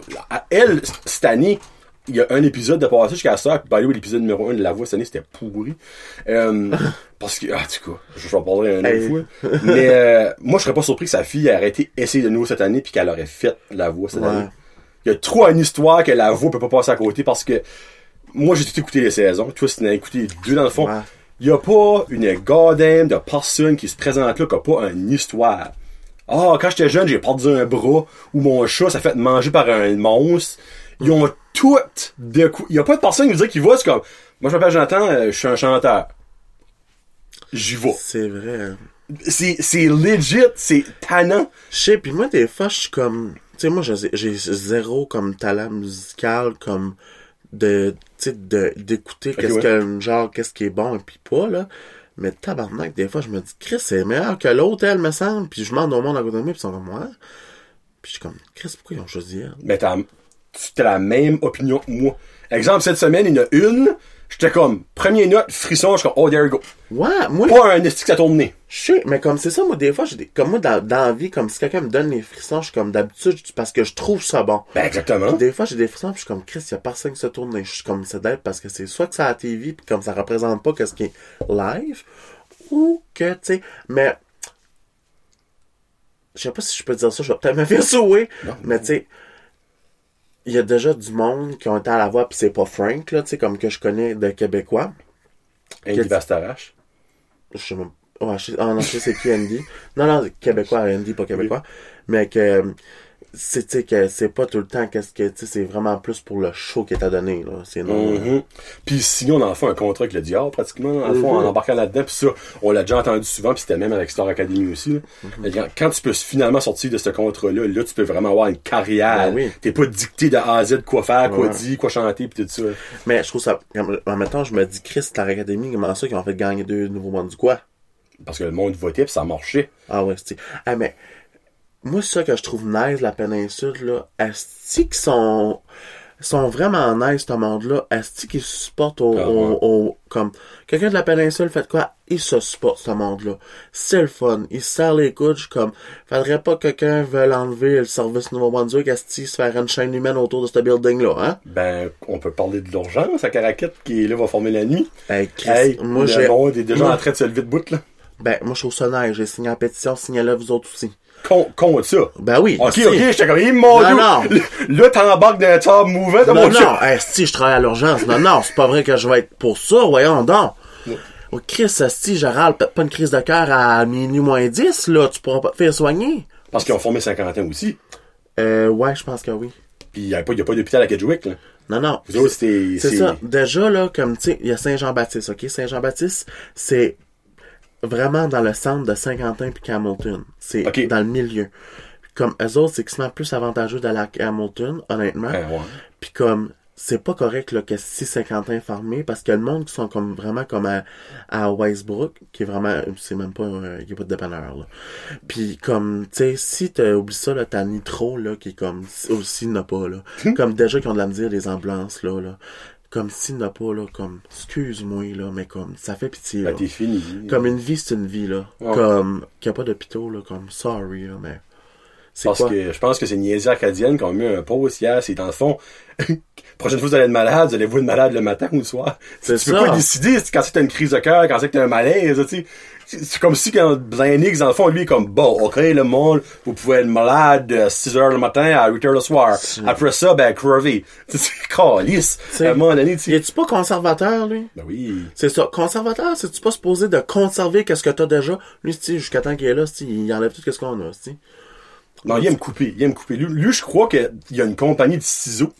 Elle, cette année, il y a un épisode de passage jusqu'à ça, puis by l'épisode numéro 1 de La Voix cette année, c'était pourri. Euh, parce que, ah, du coup, je j'en parlerai une autre Hey. fois. Mais euh, moi, je serais pas surpris que sa fille ait arrêté essayer de nouveau cette année, puis qu'elle aurait fait La Voix cette Ouais. année. Il y a trop une histoire que La Voix peut pas passer à côté, parce que moi, j'ai tout écouté les saisons. Toi, si t'en as écouté deux dans le fond, Ouais. il y a pas une goddamn de personne qui se présente là qui a pas une histoire. Ah, quand j'étais jeune, j'ai perdu un bras ou mon chat s'est fait manger par un monstre. Ils ont toutes de coups. Il y a pas de personne qui veut dire qu'ils voient, c'est comme, moi je m'appelle Jonathan, euh, je suis un chanteur. J'y vais. C'est vrai, hein. C'est, c'est legit, c'est tannant. Je sais, pis moi, des fois, je suis comme... Tu sais, moi, j'ai zéro comme talent musical, comme de, tu sais, de, d'écouter qu'est-ce ouais. que, genre, qu'est-ce qui est bon et puis pas, là. Mais tabarnak, des fois, je me dis, Chris, c'est meilleur que l'autre, elle, me semble. Puis je demande au monde à côté de moi, pis ils sont comme, moi. Puis je suis comme, Chris, pourquoi ils ont choisi elle? Mais t'as, tu as la même opinion que moi. Exemple, cette semaine, il y en a une, j'étais comme, première note, frisson, je suis comme, oh, there you go. Ouais, moi, Pas un esti que ça tourne nez. Je sais, mais comme c'est ça, moi, des fois, j'ai des, comme moi, dans, dans la vie, comme si quelqu'un me donne les frissons, je suis comme d'habitude, parce que je trouve ça bon. Ben, exactement. Des fois, j'ai des frissons, puis je suis comme, Chris, y a personne qui se tourne, je suis comme, c'est d'être parce que c'est soit que c'est à la TV, puis comme ça représente pas qu'est-ce qui est live, ou que, tu sais, mais, je sais pas si je peux dire ça, je vais peut-être me faire sauver, mais tu sais, il y a déjà du monde qui ont été à la voix, puis c'est pas Frank, là, tu sais, comme que je connais de Québécois. Andy Bastarache. Je sais même je ah non, je sais c'est qui Andy. Non, non, Québécois, Andy, pas Québécois. Mais que c'est, que c'est pas tout le temps qu'est-ce que, tu sais, c'est vraiment plus pour le show qui est à donner, là. C'est non. Mhm. Puis sinon, dans le fond, un contrat avec le diable, pratiquement, dans le fond, en Mhm. embarquant là-dedans. Puis ça, on l'a déjà entendu souvent, puis c'était même avec Star Academy aussi. là. Mhm. Mais quand, quand tu peux finalement sortir de ce contrat-là, là, tu peux vraiment avoir une carrière. Ben oui. T'es pas dicté de A à Z quoi faire, quoi Ouais. dire, quoi chanter, puis tout ça. Mais je trouve ça, en même temps, je me dis, Chris, Star Academy, comment ça qu'ils ont fait gagner deux nouveaux mondes du quoi? Parce que le monde votait, puis ça marchait. Ah ouais, c'est. Ah, mais, moi, c'est ça que je trouve nice, la péninsule, là. Est-ce qu'ils sont, sont vraiment nice, ce monde-là? Est-ce qu'ils se supportent au, Ah au- ouais. au- comme, quelqu'un de la péninsule fait quoi? Il se supporte, ce monde-là. C'est le fun. Il se serre les coudes, comme, faudrait pas que quelqu'un veuille enlever le service Nouveau-Brunswick, est-ce qu'il se faire une chaîne humaine autour de ce building-là, hein? Ben, on peut parler de l'urgence à Caraquette, qui là, va former la nuit. Hey, Chris, Hey, moi, le j'ai, monde est déjà moi- en train de se lever de bout, là. ben, moi, je trouve ça nice. J'ai signé la pétition, signez-la vous autres aussi. Con- Compte ça. Ben oui. Ok, si. ok, j'étais comme, il mon Non, non. Là, t'embarques dans un mouvement, de Non, Dieu. non, esti, je travaille à l'urgence. Non, non, c'est pas vrai que je vais être pour ça, voyons donc. Oh, Chris, esti, je râle, peut-être pas une crise de cœur à minuit moins 10, là, tu pourras pas te faire soigner. Parce qu'ils ont formé 50 ans aussi. Euh, ouais, je pense que oui. Puis il n'y a pas, pas d'hôpital à Kedgewick, là. Non, non. Vous autres, c'était... C'est ça. Déjà, là, comme, tu sais, il y a Saint-Jean-Baptiste, OK? Saint-Jean-Baptiste, c'est vraiment dans le centre de Saint-Quentin puis Hamilton. C'est dans le milieu. Comme eux autres, c'est extrêmement plus avantageux d'aller à Hamilton, honnêtement. Ben, ouais. Puis comme c'est pas correct là, que si Saint-Quentin est fermé parce que le monde qui sont comme vraiment comme à, à Westbrook qui est vraiment c'est même pas euh, il y a pas de dépanneur là. Puis comme tu sais si tu oublies ça là t'as Nitro là qui est comme aussi n'a pas là. comme déjà qui ont de la misère les ambulances là là. Comme s'il n'a pas là comme excuse-moi là mais comme ça fait pitié là. Ben, t'es fini. Comme une vie c'est une vie là. Ouais. Comme qu'il n'y a pas d'hôpitaux là comme sorry là mais Parce quoi? que je pense que c'est une niaiserie acadienne qui ont mis un post hier. C'est dans le fond, prochaine fois que vous allez être malade, vous allez vous être malade le matin ou le soir. C'est tu peux pas décider quand c'est une crise de cœur, quand c'est que t'as un malaise, tu sais. C'est comme si quand Blanix, dans le fond, lui, est comme, bon, ok, le monde, vous pouvez être malade de 6 heures le matin à 8 heures le soir. Après ça, ben, crever. C'est calice. À un moment donné, tu es-tu pas conservateur lui? Ben oui. C'est ça. Conservateur, c'est-tu pas supposé de conserver qu'est-ce que t'as déjà? Lui, jusqu'à temps qu'il est là, il enlève tout ce qu'on a. Non, il aime couper. Il aime couper. Lui, lui, je crois qu'il y a une compagnie de ciseaux.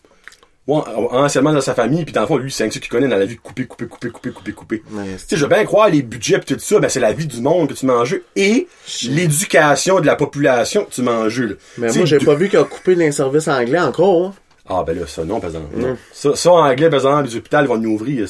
Ouais, anciennement dans sa famille, puis dans le fond, lui, c'est un ça qu'il connaît dans la vie de couper, couper, couper, couper, couper, couper. Tu sais, je veux bien croire les budgets pis tout ça, ben c'est la vie du monde que tu manges et l'éducation de la population que tu manges. Là. mais Tu moi, j'ai de- pas vu qu'il a coupé les services anglais encore. hein. Ah ben là, ça non, par exemple. non. Ça, ça, en anglais, par exemple, les hôpitaux vont nous ouvrir.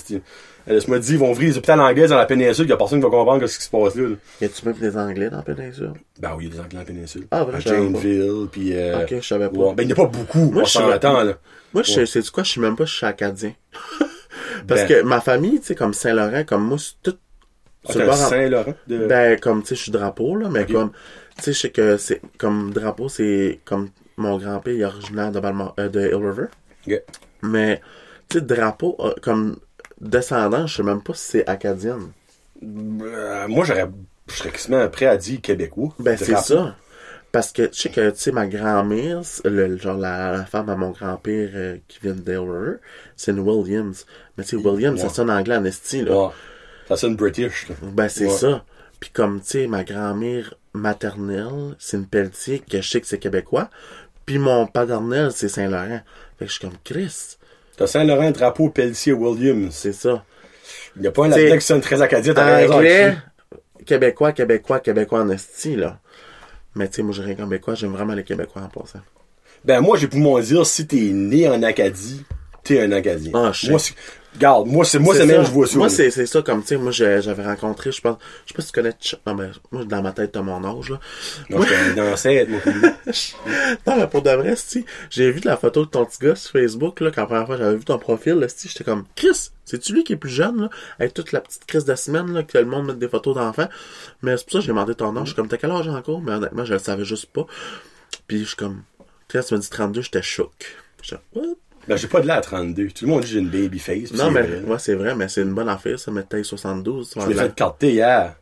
Euh, Laisse-moi dire, ils vont ouvrir les hôpitaux anglais dans la péninsule, il y a personne qui va comprendre ce qui se passe là. là. Y a-tu même des anglais dans la péninsule? Ben oui, il y a des anglais dans la péninsule. Ah, vrai, À. Janesville, puis euh, Ok, je savais pas. ouais, ben il n'y a pas beaucoup, Moi, on s'entend, pas. là. Moi, je sais, sais-tu quoi? Je sais même pas je suis acadien. Parce Ben. que ma famille, tu sais, comme Saint-Laurent, comme moi, c'est tout Ah, Saint-Laurent. De... Ben, comme, tu sais, je suis drapeau, là, mais comme, tu sais, je sais que c'est, comme drapeau, c'est, comme, mon grand-père il est originaire de, Balmor- euh, de Hill River. Ok. Mais, tu sais, drapeau, euh, comme, descendant, je sais même pas si c'est acadienne. Euh, moi, j'aurais, je serais quasiment prêt à dire québécois. Ben, c'est ça. Parce que, tu sais que, tu sais, ma grand-mère, genre, la, la femme à mon grand-père euh, qui vient c'est une Williams. Mais, tu sais, Williams, Ouais. ça sonne anglais en esti, là. Ouais. Ça sonne british, là. Ben, c'est Ouais. ça. Puis comme, tu sais, ma grand-mère maternelle, c'est une Pelletier, que je sais que c'est québécois. Puis mon paternel, c'est Saint-Laurent. Fait que je suis comme, Chris, T'as Saint-Laurent, drapeau, Pelletier, Williams. c'est ça. Il n'y a pas un T'sais, là qui sonne très acadien, t'as raison. Anglais, québécois, québécois, québécois en esti, là. Mais tu sais, moi, j'ai rien québécois, j'aime vraiment les québécois en passant. Ben, moi, j'ai pour mon dire, si t'es né en Acadie, t'es un Acadien. Ah, moi, regarde, moi, c'est, moi, c'est même, je vois ça. Moi, c'est, c'est ça, comme, tu sais, moi, j'avais rencontré, je pense, je sais pas si tu connais, non, ben, moi, dans ma tête, t'as mon âge, là. Non, j'étais un ancêtre, moi. Non, mais pour de vrai, si, j'ai vu de la photo de ton petit gars sur Facebook, là, quand la première fois j'avais vu ton profil, là, si, j'étais comme, Chris, c'est-tu lui qui est plus jeune, là, avec toute la petite crise de semaine, là, que le monde met des photos d'enfants? Mais c'est pour ça que j'ai demandé ton âge. Je suis comme, t'as quel âge encore? Mais honnêtement, je le savais juste pas. Puis je suis comme, Chris, tu m'as dit 32, j'étais choc. J'étais, what? Ben, j'ai pas de l'air à 32. Tout le monde dit que j'ai une baby face. Non, c'est mais, ouais, c'est vrai, mais c'est une bonne affaire, ça, mettre taille 72. tu vas Je l'ai fait carter hier.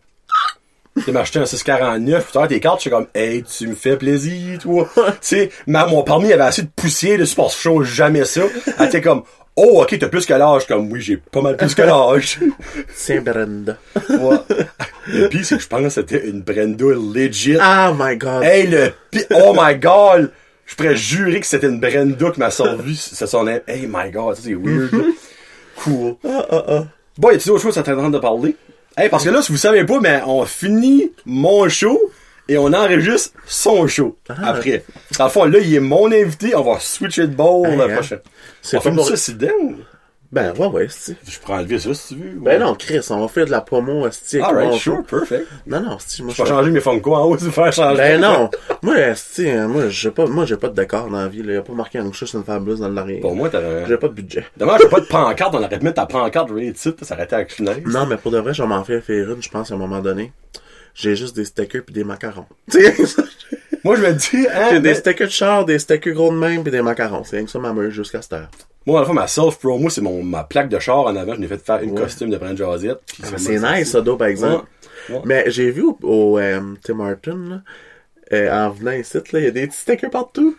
de m'acheter un 649, puis t'as tes cartes, je suis comme, hey, tu me fais plaisir, toi. tu sais, mon permis avait assez de poussière que je change jamais ça. Elle était comme, oh, ok, t'as plus que l'âge. Comme, oui, j'ai pas mal plus que l'âge. Tiens, Brenda. Ouais. Le pire, c'est que je pense que c'était une Brenda legit. Oh my god. Hey, le pi- oh my god! Je pourrais jurer que c'était une Brenda qui m'a servi, c'est son nom. Hey my god, ça c'est weird. cool. Bon, y a-t-il d'autres choses à t'attendre de parler? Hey, parce que là, si vous savez pas, mais on finit mon show et on enregistre son show après. Dans le fond, là, il est mon invité, on va switcher de ball Hey, la hein? prochaine. C'est On fait pour- ça, c'est dingue. Ben, ouais, ouais, c'est. Je peux enlever ça si tu veux. Ben non, Chris, on va faire de la promo, avec Alright, sure, perfect. Non, non, esti, moi, Je vais changer mes Funko en haut, c'est faire changer. Ben non. moi, esti, hein, moi, j'ai pas, moi, j'ai pas de décor dans la vie, là. Y a pas marqué un chat sur une fabuleuse dans l'arrière. Pour moi, t'as J'ai pas de budget. Dommage, j'ai pas de pancarte, on aurait pu mettre ta pancarte rated, ça aurait été nice. Non, mais pour de vrai, je vais m'en faire faire une, je pense, à un moment donné. J'ai juste des stickers pis des macarons. Tu Moi, je me dis, hein, j'ai des mais- stickers de char, des stickers gros de même pis des macarons. C'est rien que ça ma meule jusqu'à cette heure. Moi, à la fois, ma self-promo, c'est mon, ma plaque de char en avant, je l'ai fait faire une Ouais. costume de Brand Josette. Ah, c'est nice, ça, d'eau, par exemple. Ouais. Ouais. Mais j'ai vu au, au, euh, Tim Hortons, là, euh, en venant ici, il y a des petits stickers partout.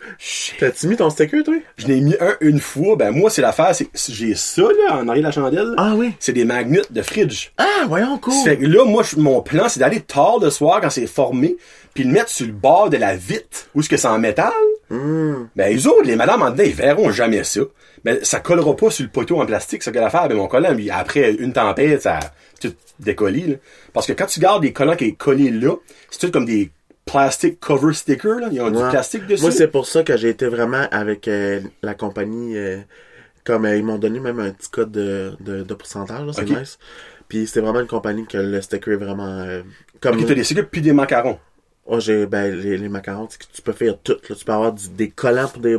T'as-tu mis ton sticker, toi? Je l'ai mis un une fois, ben moi, c'est l'affaire, c'est j'ai ça, là, en arrière de la chandelle. Ah oui. C'est des magnets de fridge. Ah, voyons, cool. Fait que là, moi, mon plan, c'est d'aller tard le soir quand c'est formé, puis le mettre sur le bord de la vitre, où est-ce que c'est en métal. Hmm. Ben, les autres, les madames en dedans, ils verront jamais ça. Mais ça collera pas sur le poteau en plastique, ça que l'affaire. Ben, mon collant, lui, après une tempête, ça tout là. Parce que quand tu gardes des collants qui est collé là, c'est tout comme des plastic cover stickers, là. Ils ont du plastique dessus. Moi, c'est pour ça que j'ai été vraiment avec euh, la compagnie. euh, comme euh, ils m'ont donné même un petit code de, de, de pourcentage, c'est nice. Puis c'est vraiment une compagnie que le sticker est vraiment. comme Ok, t'as des stickers puis des macarons. Oh, j'ai ben, les, les macarons, tu peux faire tout. Là. Tu peux avoir du- des collants pour des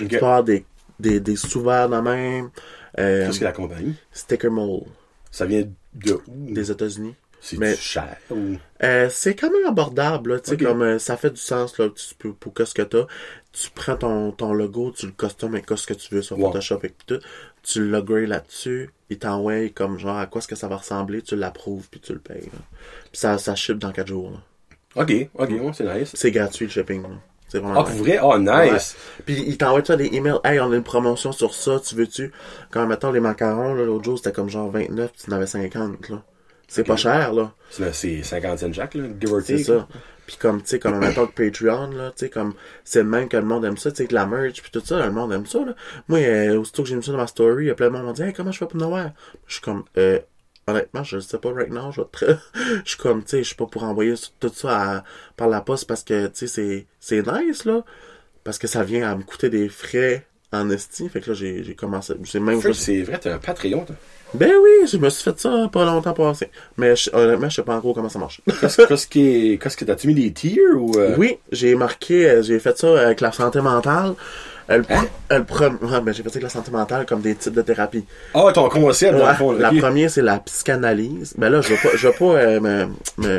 Ok. tu peux avoir des, des, des sous-verts de même. Euh, Qu'est-ce que la compagnie? sticker mold Ça vient de où? des États-Unis. C'est mais- cher ou... Euh, c'est quand même abordable, là, comme euh, ça fait du sens, là, tu peux, pour qu'est-ce que t'as. Tu prends ton, ton logo, tu le customes avec ce que tu veux sur. Photoshop et tout. Tu le grades là-dessus, il t'envoie comme genre à quoi est-ce que ça va ressembler, tu l'approuves puis tu le payes. là. Puis ça, ça ship dans 4 jours. là. Ok, ok, ouais, c'est nice. C'est gratuit le shipping. là. C'est vraiment Ah, pour vrai? Oh, nice! Puis il t'envoie ça des emails. Hey, on a une promotion sur ça, tu veux-tu? Quand mettons les macarons, là, l'autre jour, c'était comme genre 29, puis tu en avais 50, là. C'est pas cher, là. C'est c'est 50 cents Jack, là, give or C'est take. ça. Puis comme, tu sais, comme mettons que Patreon, là, tu sais, comme, c'est le même que le monde aime ça, tu sais, que la merch, puis tout ça, le monde aime ça, là. Moi, euh, aussitôt que j'ai mis ça dans ma story, il y a plein de monde qui m'ont dit, hey, comment je fais pour Noël? Je suis comme, euh, honnêtement, je sais pas right now, je vais te... je suis comme, tu sais, je suis pas pour envoyer tout ça à- par la poste parce que, tu sais, c'est, c'est nice, là. Parce que ça vient à me coûter des frais en esti. Fait que là, j'ai, j'ai commencé, même juste... C'est vrai, t'as un Patreon, toi. Ben oui, je me suis fait ça pas longtemps passé. Mais je- honnêtement, je sais pas encore comment ça marche. Qu'est-ce est- qu'est-ce que t'as-tu mis des tiers ou. euh, Oui, j'ai marqué, euh, j'ai fait ça avec la santé mentale. Euh, le Hein? le pre- ouais, ben, j'ai fait ça avec la santé mentale comme des types de thérapie. Ah, ton concept, dans Ouais, le fond. la première, c'est la psychanalyse. Ben là, je veux pas, je veux pas euh, me, me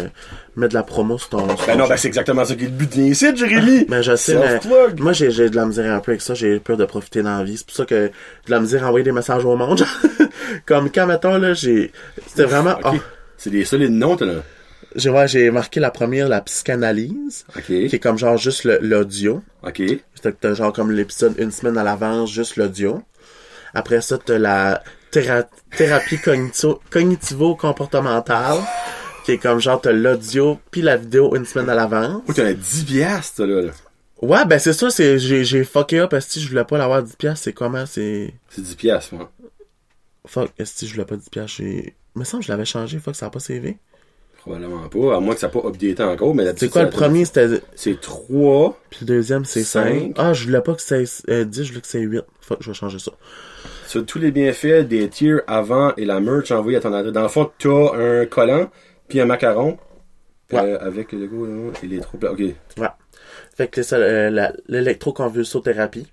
mettre de la promo sur ton... Ben non, ben c'est exactement ça qui est le but de ici, Jérémy! Ben je sais, mais moi j'ai j'ai de la misère un peu avec ça, j'ai peur de profiter dans la vie. C'est pour ça que j'ai de la misère à envoyer des messages au monde. Comme quand mettons là, j'ai. C'était vraiment. Oh, C'est des solides noms, t'as là. J'ai ouais, j'ai marqué la première, la psychanalyse, qui est comme genre juste l'audio. Ok. T'as genre comme l'épisode une semaine à l'avance, juste l'audio. Après ça, t'as la théra- thérapie cognitivo-comportementale, qui est comme genre t'as l'audio puis la vidéo une semaine à l'avance. Oh, t'en as 10 piastres, là. là. Ouais, ben c'est ça, c'est j'ai j'ai fucké up, est-ce que je voulais pas l'avoir 10 piastres, c'est comment, c'est... C'est 10 piastres, moi. Fuck, est-ce que je voulais pas 10 piastres, j'ai... me semble que je l'avais changé, fuck, ça a pas CV. Probablement pas, à moins que ça n'a pas updaté encore, mais C'est quoi le premier, c'était... C'est 3. Puis le deuxième, c'est Cinq. 5. Ah, je voulais pas que c'est euh, 10, je voulais que c'est 8. Fuck, je vais changer ça. Sur tous les bienfaits des tiers avant et la merch envoyée à ton adresse. Dans le fond, t'as un collant, puis un macaron. Ouais. euh, avec le logo là, et les trop Ok. Ouais. Fait que c'est ça, euh, l'électroconvulsothérapie.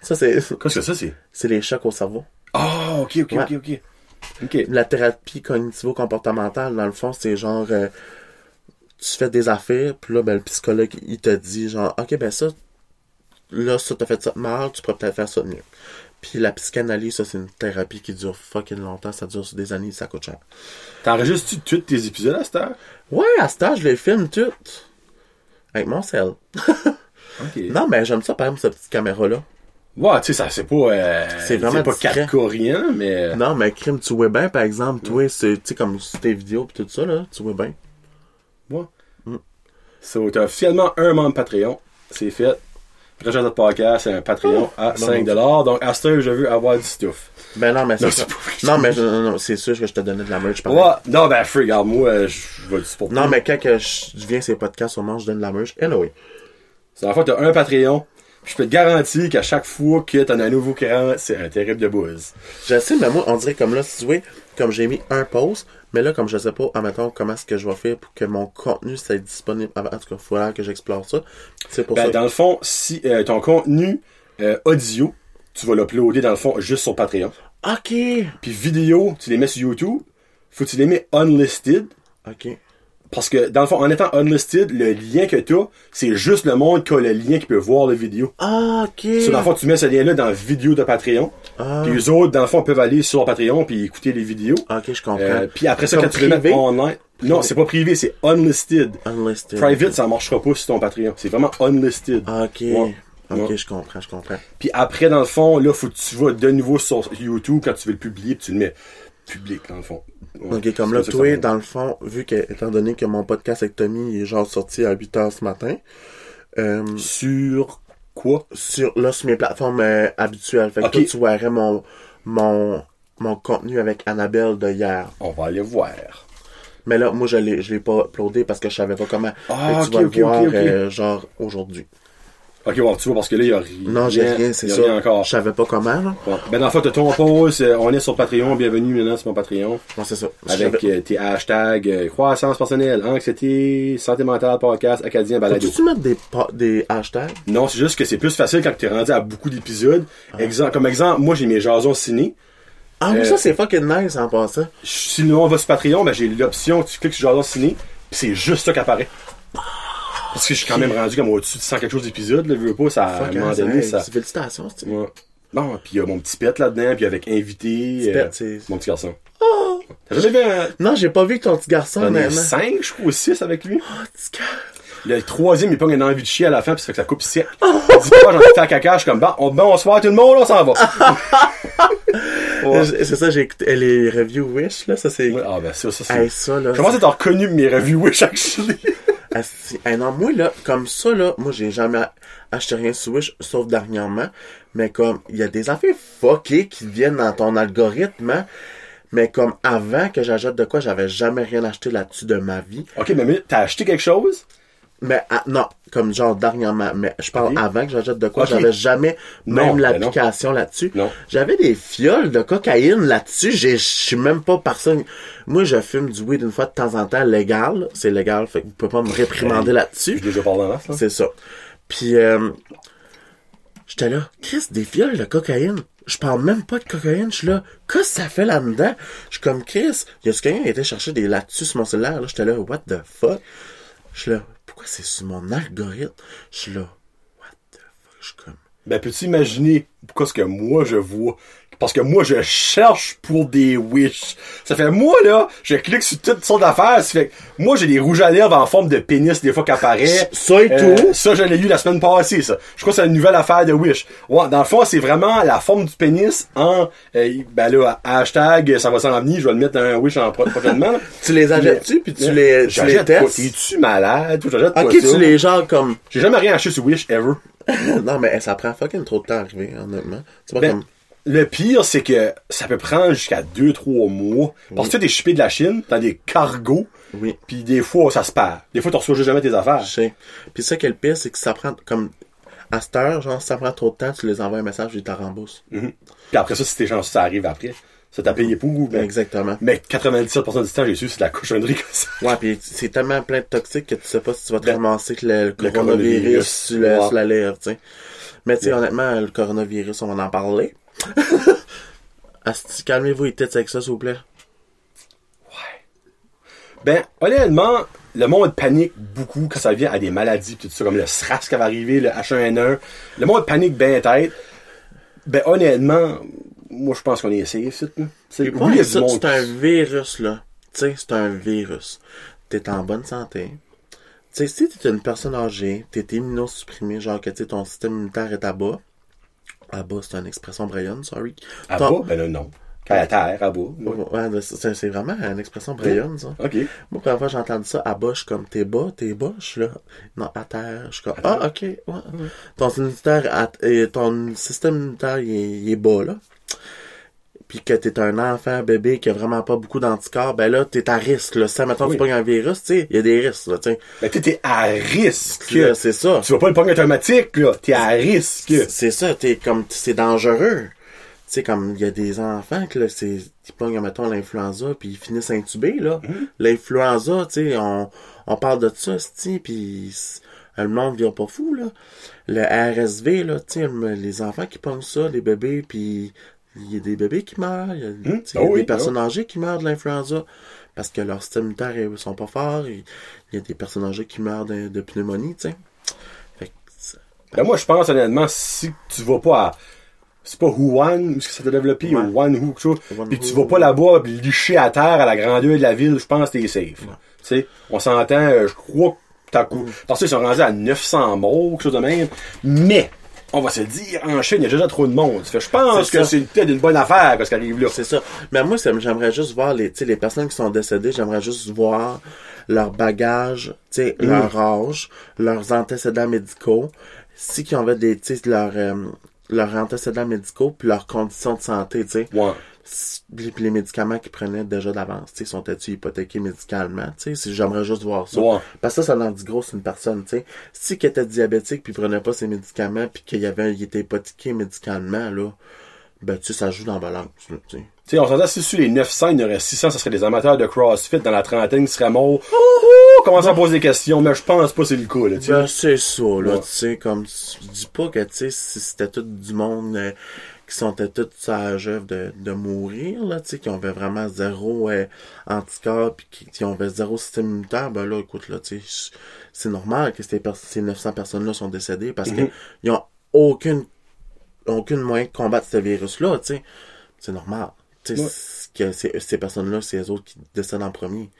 Ça, c'est Qu'est-ce que ça, c'est? c'est les chocs au cerveau. Ah, ok, ok, Ouais. ok, ok. La thérapie cognitivo-comportementale, dans le fond, c'est genre... euh, tu fais des affaires, puis là, ben, le psychologue, il te dit genre, OK, ben ça, là, ça t'a fait ça de mal, tu pourrais peut-être faire ça mieux. Puis la psychanalyse, ça, c'est une thérapie qui dure fucking longtemps. Ça dure des années, ça coûte cher. T'enregistres-tu tous tes épisodes à cette heure? Ouais, à ce temps, je les filme toutes. Avec mon sel. Non, mais j'aime ça, par exemple, cette petite caméra-là. Ouais, tu sais, ça, c'est pas, euh, C'est vraiment pas discret. 4 rien, mais. Non, mais crime, tu vois bien, par exemple, toi, c'est, tu sais, comme tes vidéos pis tout ça, là, tu vois bien. Ouais. So, t'as officiellement un membre Patreon. C'est fait. Projet de podcast, c'est un Patreon à bon, 5 Donc, à ce je veux avoir du stuff. Ben non, mais c'est Non, ça. mais non, non, c'est sûr que je te donnais de la merch. Ouais. Non, ben, free, regarde, moi, euh, je vais du support. Non, mais quand que je viens ces podcasts, au moins, je donne de la merch. Oui. C'est la fois, t'as un Patreon. Je peux te garantir qu'à chaque fois que t'en as un nouveau qui rentre, c'est un terrible de buzz. Je sais, mais moi, on dirait comme là, si tu vois, comme j'ai mis un post, mais là, comme je sais pas, admettons, comment est-ce que je vais faire pour que mon contenu soit disponible. En tout cas, il faudra que j'explore ça. C'est pour Ben, ça. dans le fond, si euh, ton contenu euh, audio, tu vas l'uploader dans le fond juste sur Patreon. Ok. Puis vidéo, tu les mets sur YouTube. Faut que tu les mets unlisted. Ok. Parce que, dans le fond, en étant unlisted, le lien que t'as, c'est juste le monde qui a le lien qui peut voir la vidéo. Ah, ok. So, dans le fond, tu mets ce lien-là dans la vidéo de Patreon. Ah. Puis les autres, dans le fond, peuvent aller sur Patreon puis écouter les vidéos. Ok, je comprends. Euh, puis après ça, quand tu veux mettre privé? online... Non, c'est pas privé, c'est unlisted. Unlisted. Private, ça marchera pas sur ton Patreon. C'est vraiment unlisted. Ah, ok. Ouais. Ok, Ouais. je comprends, je comprends. Puis après, dans le fond, là, faut que tu vas de nouveau sur YouTube quand tu veux le publier, puis tu le mets public, dans le fond. Ouais. Ok, comme là, toi, ça dans le fond, vu que, étant donné que mon podcast avec Tommy est genre sorti à 8 heures ce matin, euh, Sur quoi? sur, là, sur mes plateformes euh, habituelles. Fait que toi, tu verrais mon, mon, mon contenu avec Annabelle de hier. On va aller voir. Mais là, moi, je l'ai, je l'ai pas uploadé parce que je savais pas comment. Ah, tu ok, vas ok, le voir, euh, genre, aujourd'hui. Ok, bon, tu vois, parce que là, il y a rien. Non, j'ai rien, c'est ça. rien encore. Je savais pas comment, là. Bon. Ben, dans le fond, ton pause, euh, on est sur Patreon, bienvenue maintenant sur mon Patreon. Non, c'est ça. Avec euh, tes hashtags euh, croissance personnelle, anxiété, santé mentale, podcast, acadien, balado. Faut-tu mettre des, hashtags? Non, c'est juste que c'est plus facile quand t'es rendu à beaucoup d'épisodes. Exemple, comme exemple, moi j'ai mes jasons ciné. Ah, mais Euh, ça, c'est fucking nice en passant. Si le nom va sur Patreon, ben j'ai l'option, tu cliques sur jason ciné, pis c'est juste ça qui apparaît. Parce que je suis quand même rendu comme au-dessus de 100 quelque chose d'épisodes, là, je veux pas, ça, à un Fuck, moment hein, donné, ça... Félicitations, c'est Ouais. Bon, pis il y a mon petit pet là-dedans, puis avec invité, Petit euh, pet, mon petit garçon. T'as jamais vu un... Non, j'ai pas vu ton petit garçon, ai maintenant. 5, je crois, ou 6 avec lui. Oh, petit cœur. Le troisième, il pogne une envie de chier à la fin, puis ça fait que ça coupe sec. Il dit pas, j'en ai fait à caca, je suis comme, bon, on, bonsoir tout le monde, on s'en va. Ouais. C'est ça, j'ai écouté les reviews Wish, là, ça c'est... Ouais, Ah, ben, ça, ça, c'est... Hey, ça, là... Commence à être reconnu mes revues Wish, actually. Hey, non, moi, là, comme ça, là, moi, j'ai jamais acheté rien sur Wish, sauf dernièrement. Mais comme, il y a des affaires fuckées qui viennent dans ton algorithme, hein. Mais comme avant que j'achète de quoi, j'avais jamais rien acheté là-dessus de ma vie. ok, mais t'as acheté quelque chose? Mais ah, non, comme genre dernièrement. Mais je parle avant que j'achète de quoi, j'avais jamais même ben l'application là-dessus. J'avais des fioles de cocaïne là-dessus. Je suis même pas personne. Moi, je fume du weed une fois de temps en temps légal. C'est légal, fait que vous pouvez pas me réprimander là-dessus. J'ai déjà parlé. C'est ça. Puis, euh, j'étais là, Chris, des fioles de cocaïne. Je parle même pas de cocaïne, je suis là, qu'est-ce que ça fait là-dedans? Je suis comme, Chris, y a-tu quelqu'un qui a été chercher des là-dessus sur mon cellulaire? Là, j'étais là, what the fuck? Je suis là, c'est sur mon algorithme? Je suis là, what the fuck? Je suis comme, Ben, peux-tu imaginer pourquoi ce que moi je vois? Parce que moi, je cherche pour des wish. Ça fait, moi, là, je clique sur toutes sortes d'affaires. Ça fait, moi, j'ai des rouges à lèvres en forme de pénis, des fois, qui apparaît. Ça et Euh, tout. Ça, je l'ai eu la semaine passée, ça. Je crois que c'est une nouvelle affaire de Wish. Ouais, dans le fond, c'est vraiment la forme du pénis en, euh, ben là, hashtag, ça va s'en venir, je vais le mettre dans un Wish en pro- prochainement, tu les achètes-tu, puis tu les, tu les testes? T'es-tu malade? Toi, Ok, ça. tu les genre comme, J'ai jamais rien acheté sur Wish, ever. non, mais ça prend fucking trop de temps à arriver, honnêtement. C'est pas Ben, comme, Le pire, c'est que ça peut prendre jusqu'à 2-3 mois. Parce que tu t'es shippé de la Chine, t'as des cargos, oui. puis des fois, ça se perd. Des fois, tu reçois jamais tes affaires. Je sais. Puis ça qui est le pire, c'est que ça prend comme à cette heure, genre si ça prend trop de temps, tu les envoies un message, ils t'en remboursent. Mhm. Puis après ça, si t'es chanceux, ça arrive après. Ça t'a payé pour, ben, Exactement. Mais 97% du temps, j'ai su, c'est de la cochonnerie comme ça. Ouais, puis c'est tellement plein de toxiques que tu sais pas si tu vas te ramasser que le, le coronavirus coronavirus, sur, le- ouais. sur la lèvre, tu sais. Mais tu sais, honnêtement, le coronavirus, on va en parler. Calmez-vous les têtes avec ça, s'il vous plaît. Ben, honnêtement, le monde panique beaucoup quand ça vient à des maladies tout ça, comme le SRAS qui va arriver, le H1N1. Le monde panique bien tête. Ben, honnêtement, moi, je pense qu'on est safe. C'est, oui, c'est un virus, là. Tu sais, c'est un virus. T'es en bonne santé. Tu sais, si t'es une personne âgée, t'es immunosupprimé, genre que tu sais, ton système immunitaire est à bas. À bas, c'est une expression brayonne, sorry. À bas? Ben là, non. À terre, à bas. Ouais, c'est vraiment une expression brayonne, ça. OK. Moi, première fois que j'ai entendu ça, à bas, je suis comme, t'es bas, t'es bas, je suis là. Non, à terre, je suis comme, ah, ok, ouais. Ton immunitaire, à- et ton système immunitaire, il est, il est bas, là. Puis que t'es un enfant, bébé, qui a vraiment pas beaucoup d'anticorps, ben là, t'es à risque, là. Si, mettons, Oui. tu pognes un virus, tu sais, il y a des risques, là, tu sais. Ben, t'es à risque. C'est ça. Tu vas pas le pogner automatique, là. T'es à risque. C'est ça, t'es comme, c'est dangereux. Tu sais, comme, il y a des enfants que, là, c'est, ils pognent, mettons, l'influenza, puis ils finissent intubés, là. L'influenza, tu sais, on, on parle de ça, tu puis le monde vient pas fou, là. Le RSV, là, tu les enfants qui pognent ça, les bébés, puis il y a des bébés qui meurent, il y a, tu sais, il y a oui, des personnes âgées qui meurent de l'influenza parce que leurs systèmes immunitaires ils sont pas forts, il y a des personnes âgées qui meurent de, de pneumonie, tu sais. Ben, moi, je pense, honnêtement, si tu vas pas à. C'est pas Wuhan, où ça t'a développé, Ouais. ou Wuhan, ou chose, que tu vas pas là-bas, licher à terre à la grandeur de la ville, je pense que t'es safe. Tu sais, on s'entend, euh, je crois que t'as coup. Parce qu'ils sont rendus à 900 morts, quelque chose de même. Mais, on va se dire, en Chine, il y a déjà trop de monde. Fait je pense que c'est peut-être une bonne affaire, ce qui arrive là. C'est ça. Mais moi, j'aimerais juste voir les, tu sais, les personnes qui sont décédées, j'aimerais juste voir leur bagage, Mm. leur âge, leurs antécédents médicaux, si qui ont fait des, leurs, euh, leurs antécédents médicaux, puis leurs conditions de santé, tu sais. Ouais. Puis les médicaments qu'ils prenaient déjà d'avance, tu sais, sont-ils hypothéqués médicalement, tu sais, j'aimerais juste voir ça. Ouais. Parce que ça, ça en dit gros sur une personne, tu sais. Si qu'il était diabétique puis prenait pas ses médicaments puis qu'il y avait, il était hypothéqué médicalement, là, ben, tu sais, ça joue dans la balance, tu sais. Tu sais, on s'entend, si sur les 900, il y aurait 600, ce serait des amateurs de CrossFit dans la trentaine qui seraient morts. Ouh, commencer à poser des questions, mais je pense pas que c'est le cas, là, tu sais. Ben, c'est ça, là, Ouais. tu sais, comme, je dis pas que, tu sais, si c'était tout du monde euh, qui sont tous sages de, de mourir, là, tu sais, qui avaient vraiment zéro euh, anticorps puis qui, qui avaient zéro système immunitaire, ben là, écoute, là, tu sais, c'est normal que ces, ces 900 personnes-là sont décédées parce Mhm. que ils ont aucune, aucune moyen de combattre ce virus-là, tu sais. C'est normal. Tu sais, Ouais. que ces, ces personnes-là, c'est les autres qui décèdent en premier.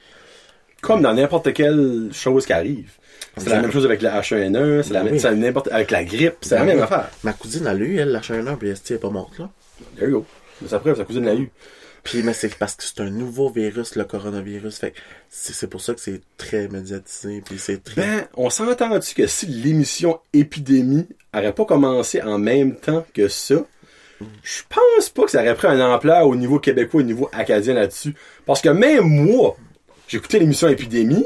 Comme dans n'importe quelle chose qui arrive. C'est la même chose avec la H1N1, c'est la Ben même, oui. n'importe, avec la grippe, c'est la Ben même affaire. Ma cousine, a eu, elle, la chaîne 1, puis elle est pas morte, là. There you go. Mais ça preuve, sa cousine l'a eu. Puis, mais c'est parce que c'est un nouveau virus, le coronavirus. Fait que c'est pour ça que c'est très médiatisé, puis c'est très... Ben, on s'entend-tu que si l'émission Épidémie aurait pas commencé en même temps que ça, je pense pas que ça aurait pris un ampleur au niveau québécois, au niveau acadien là-dessus. Parce que même moi, j'ai écouté l'émission Épidémie,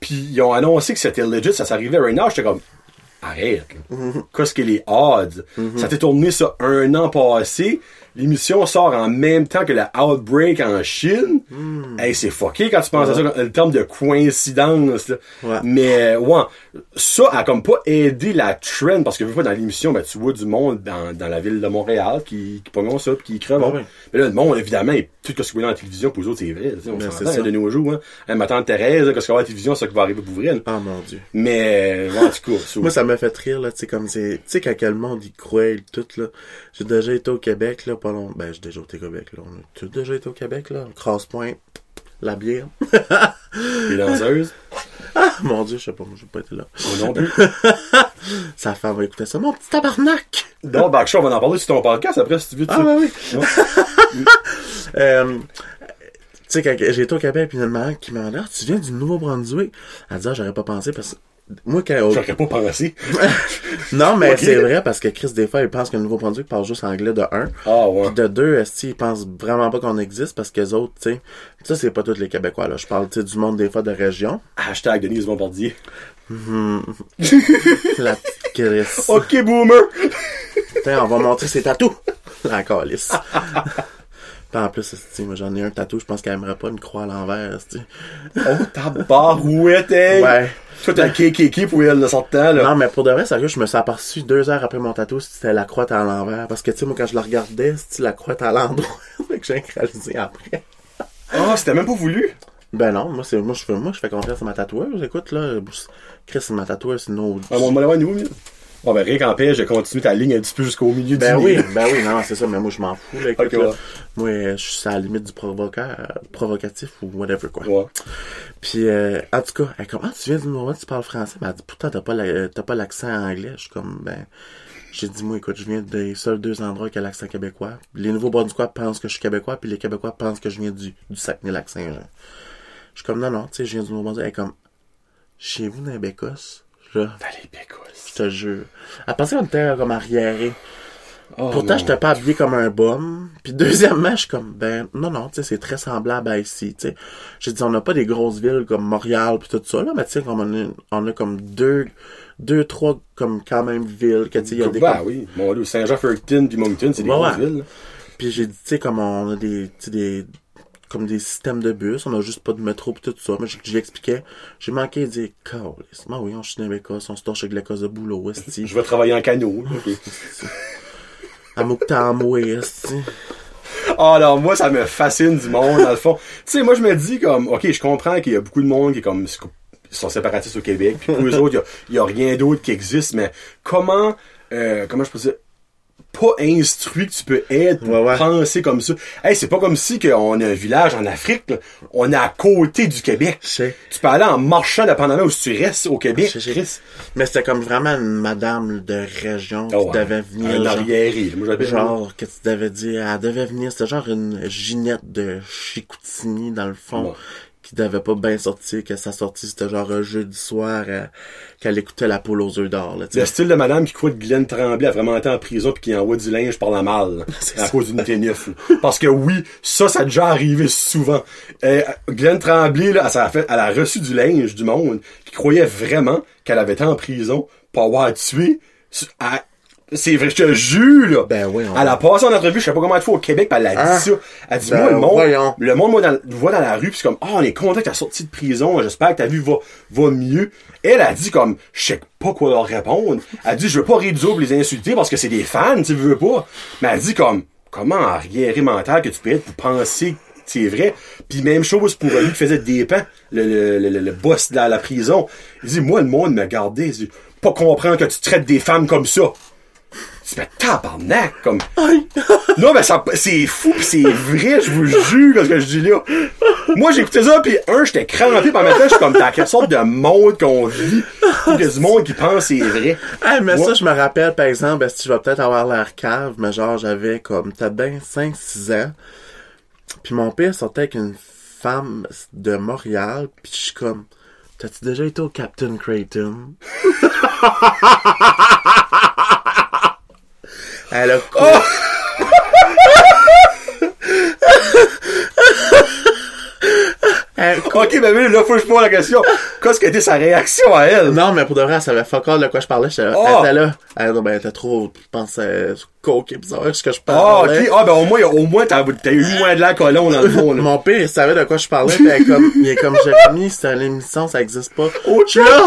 puis ils ont annoncé que c'était legit, ça s'arrivait right now, j'étais comme, arrête, là. Qu'est-ce que les odds? Ça t'est tourné ça un an passé, l'émission sort en même temps que le Outbreak en Chine. Hey, c'est fucké quand tu penses à ça, le terme de coïncidence, là. Ouais. Mais, ouais, ça a comme pas aidé la trend, parce que veux pas, dans l'émission, ben, tu vois du monde dans, dans la ville de Montréal qui, qui pognent ça, puis qui crevent. Ah oui. Mais là, le monde, évidemment, est- tout ce que tu vois dans la télévision, pour eux autres, c'est vrai. On Ben, s'entend c'est ça. de nos jours, hein. Ma tante Thérèse, qu'est-ce qu'on va à la télévision, c'est ça qui va arriver pour vrai. là. Oh mon dieu. Mais, en tout cas, ça- Moi, ça m'a fait rire, là, tu sais, comme c'est... Tu sais, quand quel monde y croit tout, là. J'ai déjà été au Québec, là, pas long... Ben, j'ai déjà été au Québec, là. On a tous déjà été au Québec, là. Cross-point, la bière. les danseuses, Ah, mon dieu, je sais pas, moi, j'ai pas été là. au nom plus. Sa femme va écouter ça. Mon petit tabarnak! Donc, Backshaw, on va en parler sur ton podcast après, si tu veux. tu Ah, ben oui. Euh, tu sais, quand j'ai été au Québec, puis une maman qui m'a dit, ah, tu viens du Nouveau-Brunswick? Elle dit, ah, j'aurais pas pensé parce que, moi, quand, J'aurais pas pensé. non, mais c'est vrai parce que Chris, des fois, il pense que le Nouveau-Brunswick parle juste anglais de 1. Ah, ouais. Puis de deux, est ils pensent vraiment pas qu'on existe? Parce que les autres, tu sais, ça c'est pas tous les Québécois là. Je parle, tu sais, du monde des fois de région. Hashtag Denise Bombardier. La petite Chris. Ok, boomer! Putain, on va montrer ses tatous. La calice. Puis en plus, moi j'en ai un tatou, je pense qu'elle aimerait pas une croix à l'envers. Oh, ta barouette, hey! Ouais. Toi, t'as KKK pour elle, le sortant, là? Non, mais pour de vrai, sérieux, je me suis aperçu deux heures après mon tatou, c'était la croix à l'envers. Parce que, tu sais, moi, quand je la regardais, c'était la croix à l'endroit. fait que j'ai réalisé après. Ah, c'était même pas voulu? Ben non, moi, c'est, moi, je fais, moi, je fais confiance à ma tatoueuse. Écoute, là, Chris, c'est ma tatoueuse, c'est no... Ah, on va l'avoir mieux. Bon, ben, rien qu'empêche de continuer ta ligne un petit peu jusqu'au milieu Ben du oui, ben oui, non, c'est ça, mais moi je m'en fous, là, écoute, là. ouais. Moi, euh, je suis à la limite du provoca- provocatif ou whatever, quoi. Ouais. Puis, euh, en tout cas, elle comme, ah, tu viens du moment tu parles français? Ben, elle dit, pourtant, t'as pas la- t'as pas l'accent anglais. Je suis comme, ben, j'ai dit, moi, écoute, je viens des seuls deux endroits qui ont l'accent québécois. Les Nouveaux-Brunswick pensent que je suis québécois, puis les Québécois pensent que je viens du, du Saguenay-Lac-Saint-Jean. Je suis comme, non, non, tu sais, je viens du Nouveau-Brunswick. Elle est comme, chez vous, dans les Bécosses? Là, je te jure. Elle pensait qu'on était comme arriérés. Oh, Pourtant, mon- j'étais pas habillé comme un bum. Puis deuxièmement, je suis comme, ben, non, non, tu sais, c'est très semblable à ici, tu sais. J'ai dit, on n'a pas des grosses villes comme Montréal puis tout ça, là, mais tu sais, comme on a, on a comme deux, deux, trois, comme quand même villes, que tu sais, il y a des... Comme- oui. Mon Dieu, Saint-Jean-Fredericton puis Moncton, c'est des Ouais, grosses ouais. villes. Puis j'ai dit, tu sais, comme on a des, tu sais, des, comme des systèmes de bus, on a juste pas de métro pis tout ça. Mais j'ai- j'expliquais, j'ai manqué de dire, Calisse, ben oui, on dans l'Écosse, on se torche avec l'Écosse de boulot, esti. Je vais travailler en canot. là. À Mouktamoué, esti. Ah, alors moi, ça me fascine du monde, dans le fond. Tu sais, moi, je me dis comme, OK, je comprends qu'il y a beaucoup de monde qui est comme, ils sont séparatistes au Québec, puis pour eux autres, il y a- il y a, rien d'autre qui existe, mais comment, euh, comment je peux dire, pas instruit que tu peux être pour Ouais, ouais. penser comme ça. Hey, c'est pas comme si qu'on a un village en Afrique, là. on est à côté du Québec. Tu peux aller en marchant dépendamment où tu restes au Québec. Chris. Mais c'était comme vraiment une madame de région qui ouais. devait venir. Un genre- Genre, que tu devais dire, elle devait venir, c'était genre une ginette de Chicoutimi, dans le fond. Qui devait pas bien sortir, que sa sortie, c'était genre un jeudi soir, euh, qu'elle écoutait la poule aux œufs d'or, là, Le style de madame qui croit que Glenn Tremblay a vraiment été en prison puis qui envoie du linge par la malle à cause d'une TNF. Parce que oui, ça, ça a déjà arrivé souvent. Euh, Glenn Tremblay, là, elle, a fait, elle a reçu du linge du monde qui croyait vraiment qu'elle avait été en prison pour avoir tué. C'est vrai, je te jure, là. Ben oui, on- Elle a passé en entrevue, je sais pas comment elle fait au Québec, puis elle a dit Ah. ça. Elle a dit, Ben moi, le monde, voyons. le monde, moi, dans, voit dans la rue, pis c'est comme, ah, on est content que t'as sorti de prison, j'espère que ta vie va, va mieux. Elle a dit comme, je sais pas quoi leur répondre. Elle a dit, je veux pas réduire pour les insulter parce que c'est des fans, tu veux pas. Mais elle dit comme, comment arriéré mental que tu peux être pour penser que c'est vrai? Puis même chose pour lui qui faisait des pans, le, le, le, le- le boss de la, la prison. Il dit, moi, le monde me gardait. Il dit, pas comprendre que tu traites des femmes comme ça. Tu fais tabarnak, comme. non, mais ça, c'est fou pis c'est vrai, je vous jure, ce que je dis là. Moi, écouté ça pis un, j'étais crampé par maintenant, je suis comme, dans quelle sorte de monde qu'on vit, qu'il y a du monde qui pense c'est vrai? Hey, mais Ouais. ça, je me rappelle, par exemple, ben, si je vais peut-être avoir l'air cave, mais genre, j'avais comme, t'as bien 5-6 ans, puis mon père sortait avec une femme de Montréal, puis je suis comme, t'as-tu déjà été au Captain Creighton? Elle a couru. Elle a couru. Ok, ben oui, là, faut que je pose la question. Qu'est-ce qu'a été sa réaction à elle? Non, mais pour de vrai, elle savait fuck all de quoi je parlais. J'étais Oh! Elle était là. Elle, non, ben, elle était trop, je pense, euh, coke et bizarre, ce que je Ah, parlais. ok. Ah, ben au moins, au moins, t'as, t'as eu moins de la colon dans le fond, là. Mon père, il savait de quoi je parlais, pis elle est comme, il est comme Jérémy, c'est une émission, ça existe pas. Oh, Je suis là.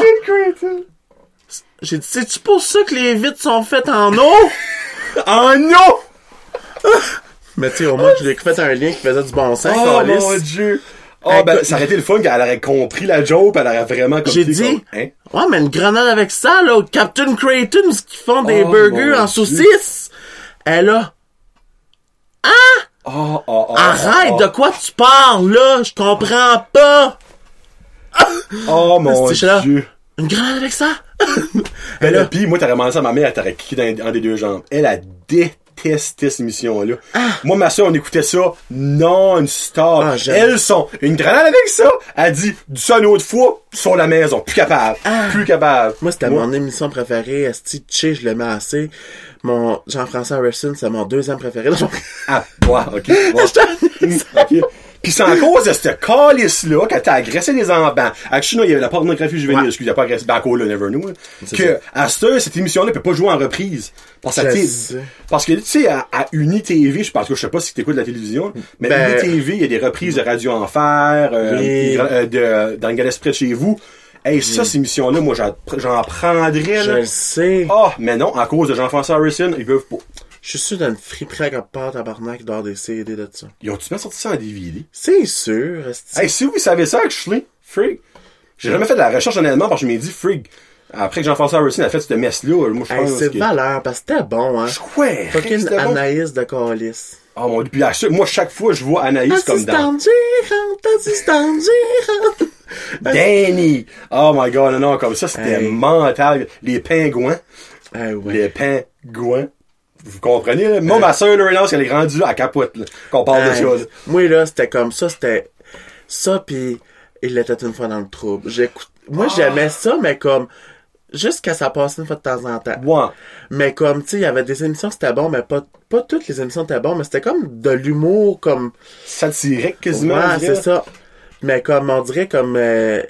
J'ai dit, c'est-tu pour ça que les vitres sont faites en eau? Ah non! Mais tu sais, au moins, je lui ai fait un lien qui faisait du bon sens, Oh mon dieu! Ah, ben, ça aurait été le fun qu'elle aurait compris la joke, elle aurait vraiment compris. J'ai dit, comme, hein? ouais, mais une grenade avec ça, là, au Captain Creighton, ce qu'ils font des Oh, burgers en Dieu. saucisses. Elle a, Oh, oh, oh, arrête, oh, de quoi tu parles, là? Je comprends pas. Oh, mon dieu! Une grenade avec ça? Ben là, pis moi, t'aurais demandé ça à ma mère, elle t'aurait kické dans, dans des deux jambes. Elle a détesté cette émission-là. Moi, ma soeur, on écoutait ça non-stop. Ah. Elles sont une grenade avec ça. Elle dit, du ça une autre fois, sur la maison. Plus capable. Plus capable. Moi, c'était mon émission préférée. Esti, Tché, je l'aimais assez. Mon Jean-François Harrison, c'est mon deuxième préféré. Ah, ouais, ok. Pis c'est en cause de cette calice-là qu'elle t'a agressé des enfants. Actually, non, il y avait la pornographie juvénile, Ouais. excusez, pas agressé, encore là, never knew, là. C'est Que, à cette cette émission-là peut pas jouer en reprise. Parce que, Je tu sais, sais. parce que, tu sais, à, à Unitv, je pense que je sais pas si t'écoutes la télévision, mais Ben- Unitv, il y a des reprises de Radio Enfer, euh, Oui. euh, de, dans le près de chez vous. Hey, ça, cette émission-là, moi, j'en prendrais, Je là. le sais. Ah, mais non, à cause de Jean-François Harrison, ils peuvent pas. Je suis sûr d'une friperie à part, tabarnak, avoir des CD de ça. Ils ont-tu bien sorti ça en DVD? C'est sûr. Hey, si vous savez ça, actually, freak. J'ai jamais fait de la recherche honnêtement parce que je m'ai dit, freak. Après que Jean-François Harrison a fait cette messe-là, moi, je Hey, pense c'est que... valeur, parce que c'était bon, hein. Ouais, Fucking c'était bon. Anaïs de Calis. Oh mon dieu, puis moi, chaque fois, je vois Anaïs comme dans... Gérante. Danny! Oh my god, non, non, comme ça, c'était Hey. mental. Les pingouins. Ouais. Les pingouins. Vous comprenez, là? Moi, ma soeur, là, elle est rendue là, à capote, là, qu'on parle de ça, là. Moi, là, c'était comme ça, c'était ça, pis il était une fois dans le trouble. J'écoute... Moi, Ah. j'aimais ça, mais comme, juste que ça passait une fois de temps en temps. Ouais. Mais comme, tu sais, il y avait des émissions, c'était bon, mais pas, pas toutes les émissions étaient bon, mais c'était comme de l'humour, comme, Satirique, quasiment. ouais, c'est ça. Mais comme, on dirait comme, euh,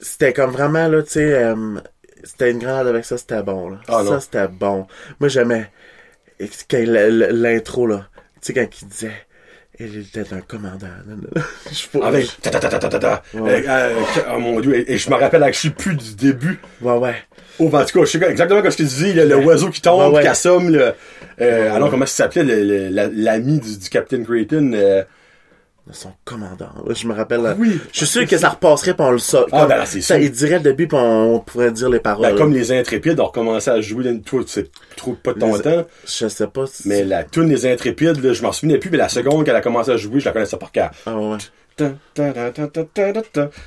c'était comme vraiment, là, tu sais, euh, c'était une grenade avec ça, c'était bon, là. Ah, ça, c'était bon. Moi, j'aimais, l'intro, là, tu sais, quand il disait, il était un commandant. Je sais pas. Avec ta ta ta ta ta ta ta. Ouais. Euh, euh, oh mon dieu, et, et je me rappelle, je suis plus du début. Ouais, ouais. Oh, ben, en tout cas, je sais exactement comme ce que tu dis, le, le oiseau qui tombe, Ouais, ouais. qui assomme, le, euh, alors comment ça s'appelait, l'ami du, du Captain Creighton, euh, Son commandant. Je me rappelle. là. Oui. Je suis sûr que ça repasserait on le sort. Ah, ben, c'est ça, sûr. il dirait le début pis on, on pourrait dire les paroles. ben, comme les intrépides ont recommencé à jouer, toi, tu sais trop pas de ton Les- temps, Je sais pas si... mais la tune des intrépides, là, je m'en souvenais plus, mais la seconde qu'elle a commencé à jouer, je la connaissais par cœur. Ah, ouais.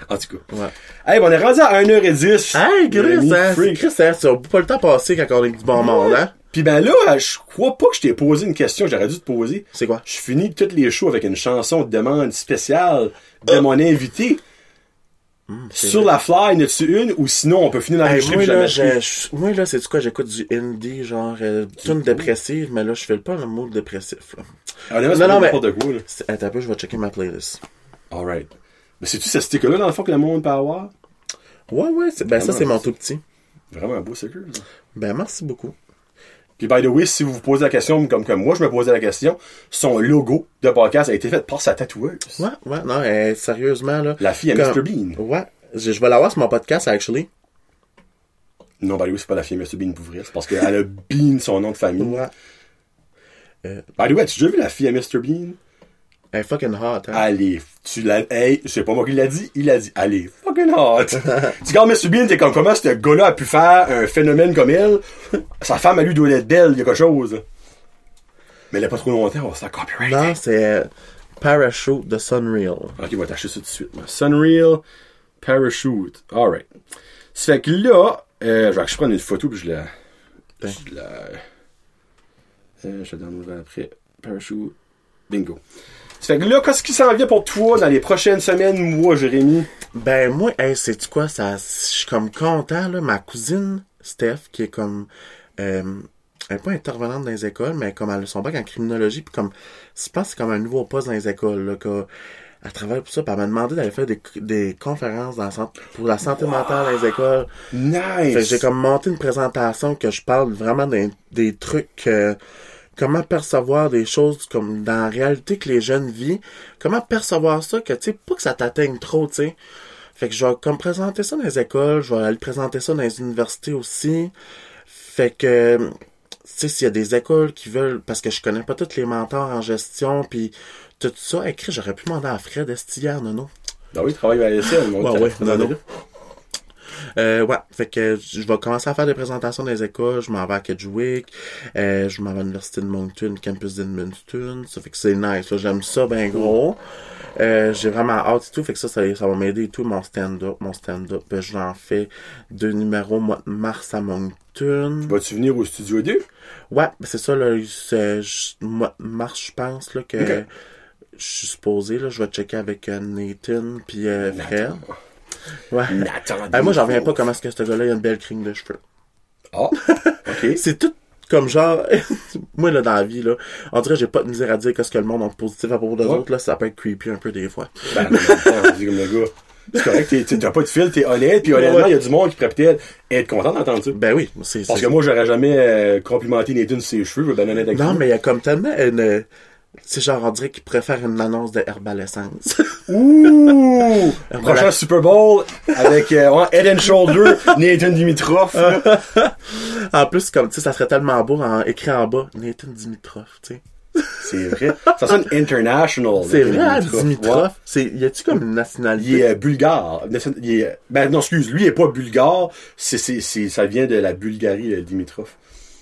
En tout cas. Ouais. Hey, ben, on est rendu à 1h10. Hey, Chris, hein. Chris, hein, ça va pas le temps passer quand on est du bon monde, hein? Puis ben là, je crois pas que je t'ai posé une question que j'aurais dû te poser. C'est quoi? Je finis toutes les shows avec une chanson de demande spéciale Euh. de mon invité. c'est Sur vrai. la fly, n'as-tu une? Ou sinon, on peut finir dans Hey, moi, là, moi, là, c'est quoi? J'écoute du indie, genre, euh, tune dépressive, mais là, je fais pas le mot dépressif, là. Honnêtement, Non, non, mais- n'importe quoi, là. Attends un peu, je vais checker ma playlist. Alright. Mais c'est-tu ce sticker-là, dans le fond, que le monde peut avoir? Ouais, ouais, c'est- ben, ça, c'est mon tout petit. Vraiment un beau sticker, ça. Ben, merci beaucoup. Puis, by the way, si vous vous posez la question, comme, comme moi, je me posais la question, son logo de podcast a été fait par sa tatoueuse. Ouais, ouais, non, euh, sérieusement, là. La fille à Comme- Mr. Bean. Ouais. Je, je vais l'avoir sur mon podcast, actually. Non, by the way, c'est pas la fille à Mr. Bean pour vrai. C'est parce qu'elle a Bean, son nom de famille. Ouais. By the way, as-tu déjà vu la fille à Mr. Bean? Elle est fucking hot, hein. Allez, tu l'as, hey, c'est pas moi qui l'a dit, il l'a dit, allez, fucking hot. tu regardes Mr. Bean, t'es comme, comment ce gars-là a pu faire un phénomène comme elle? Sa femme, à lui, doit être belle, il y a quelque chose. Mais elle a pas trop longtemps, on va se faire copyright. Non, c'est Parachute de Sunreal. Ok, on va t'acheter ça tout de suite. moi. Sunreal Parachute. Alright. Ça fait que là, euh, je vais je prendre une photo puis je la. Ben. Je la. Euh, je la donne après. Parachute. Bingo. Fait que là, qu'est-ce qui s'en vient pour toi dans les prochaines semaines, mois, Jérémy? Ben, moi, hey, sais-tu quoi? Ça, je suis comme content, là. Ma cousine, Steph, qui est comme, euh, elle est pas intervenante dans les écoles, mais comme elle a son bac en criminologie, puis comme, je pense que c'est comme un nouveau poste dans les écoles, là, que, elle travaille pour ça, puis elle m'a demandé d'aller faire des, des conférences dans pour la santé mentale dans les écoles. Fait que Nice! j'ai comme monté une présentation que je parle vraiment des, des trucs, euh, comment percevoir des choses comme dans la réalité que les jeunes vivent, comment percevoir ça, que tu sais, pas que ça t'atteigne trop, tu sais? Fait que je vais comme présenter ça dans les écoles, je vais aller présenter ça dans les universités aussi. Fait que, tu sais, s'il y a des écoles qui veulent, parce que je connais pas tous les mentors en gestion, puis tout ça, écrit, j'aurais pu demander à Fred Estillard, non, non. Ben oui, travaille à l'ASL, mon Ouais, ouais, non, non. Euh, ouais, fait que je vais commencer à faire des présentations dans les écoles, je m'en vais à Kedgewick, euh, je m'en vais à l'université de Moncton, campus d'Edmundston, ça fait que c'est nice, j'aime ça ben gros. Euh, j'ai vraiment hâte et tout, fait que ça, ça, ça va m'aider et tout, mon stand-up, mon stand-up, ben, j'en fais deux numéros mois de mars à Moncton. Vas-tu venir au studio 2? Ouais, ben, c'est ça, je- mois de mars, je pense, là, que je suis supposé, là, je vais checker avec euh, Nathan puis euh, Fred. Ouais. Hey, moi, j'en reviens pas comment est-ce que ce gars-là, il a une belle crème de cheveux. Ah, ok. C'est tout comme genre, moi, là, dans la vie, là, on dirait que j'ai pas de misère à dire qu'est-ce que le monde a de positif à propos des Ouais. autres, là, ça peut être creepy un peu des fois. Ben, en comme le gars. C'est correct, t'es- t'as pas de fil, t'es honnête, puis honnêtement, il Ouais. y a du monde qui pourrait peut-être être content d'entendre ça. Ben oui, c'est Parce que moi, j'aurais jamais euh, complimenté Nathan sur ses cheveux, ben honnête avec Non, mais il y a comme tellement une... C'est genre, on dirait qu'il préfère une annonce de Herbalescence. Ouh! Voilà. Prochain Super Bowl avec euh, Head and Shoulder, Nathan Dimitrov. en plus, comme, tu sais, ça serait tellement beau en écrit en bas, Nathan Dimitrov, tu sais. C'est vrai. Ça sonne international. C'est vrai, Dimitrov. Dimitrov. Ouais. C'est, y a-tu comme une nationalité? Il est euh, bulgare. Il est, ben non, excuse, lui il est pas bulgare. C'est, ça vient de la Bulgarie, le Dimitrov.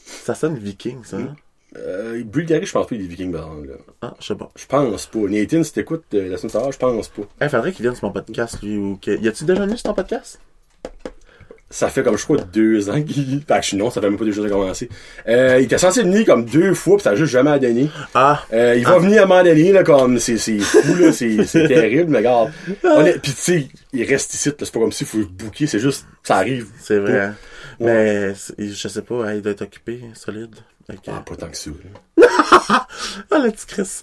Ça sonne viking, ça. hein? Euh, Bulgarie, je pense pas qu'il est viking, par là. Ah, je sais pas. Je pense pas. Nathan, si t'écoutes euh, la semaine dernière, je pense pas. Il faudrait qu'il vienne sur mon podcast, lui, ou que... Y a-tu déjà venu sur ton podcast? Ça fait comme, je crois, deux ans qu'il... Fait que non, ça fait même pas deux jours de commencer. Euh, il était censé venir comme deux fois, pis ça a juste jamais donné. Ah! Euh, il va venir à un moment donné, là, comme, c'est, c'est fou, là, c'est, c'est terrible, mais regarde. On est, pis tu sais, il reste ici, là, c'est pas comme s'il faut le booker, c'est juste, ça arrive. C'est vrai. hein. Mais, je sais pas, hein, il doit être occupé, solide. Ah, pas tant que ça. Ah, le petit Chris.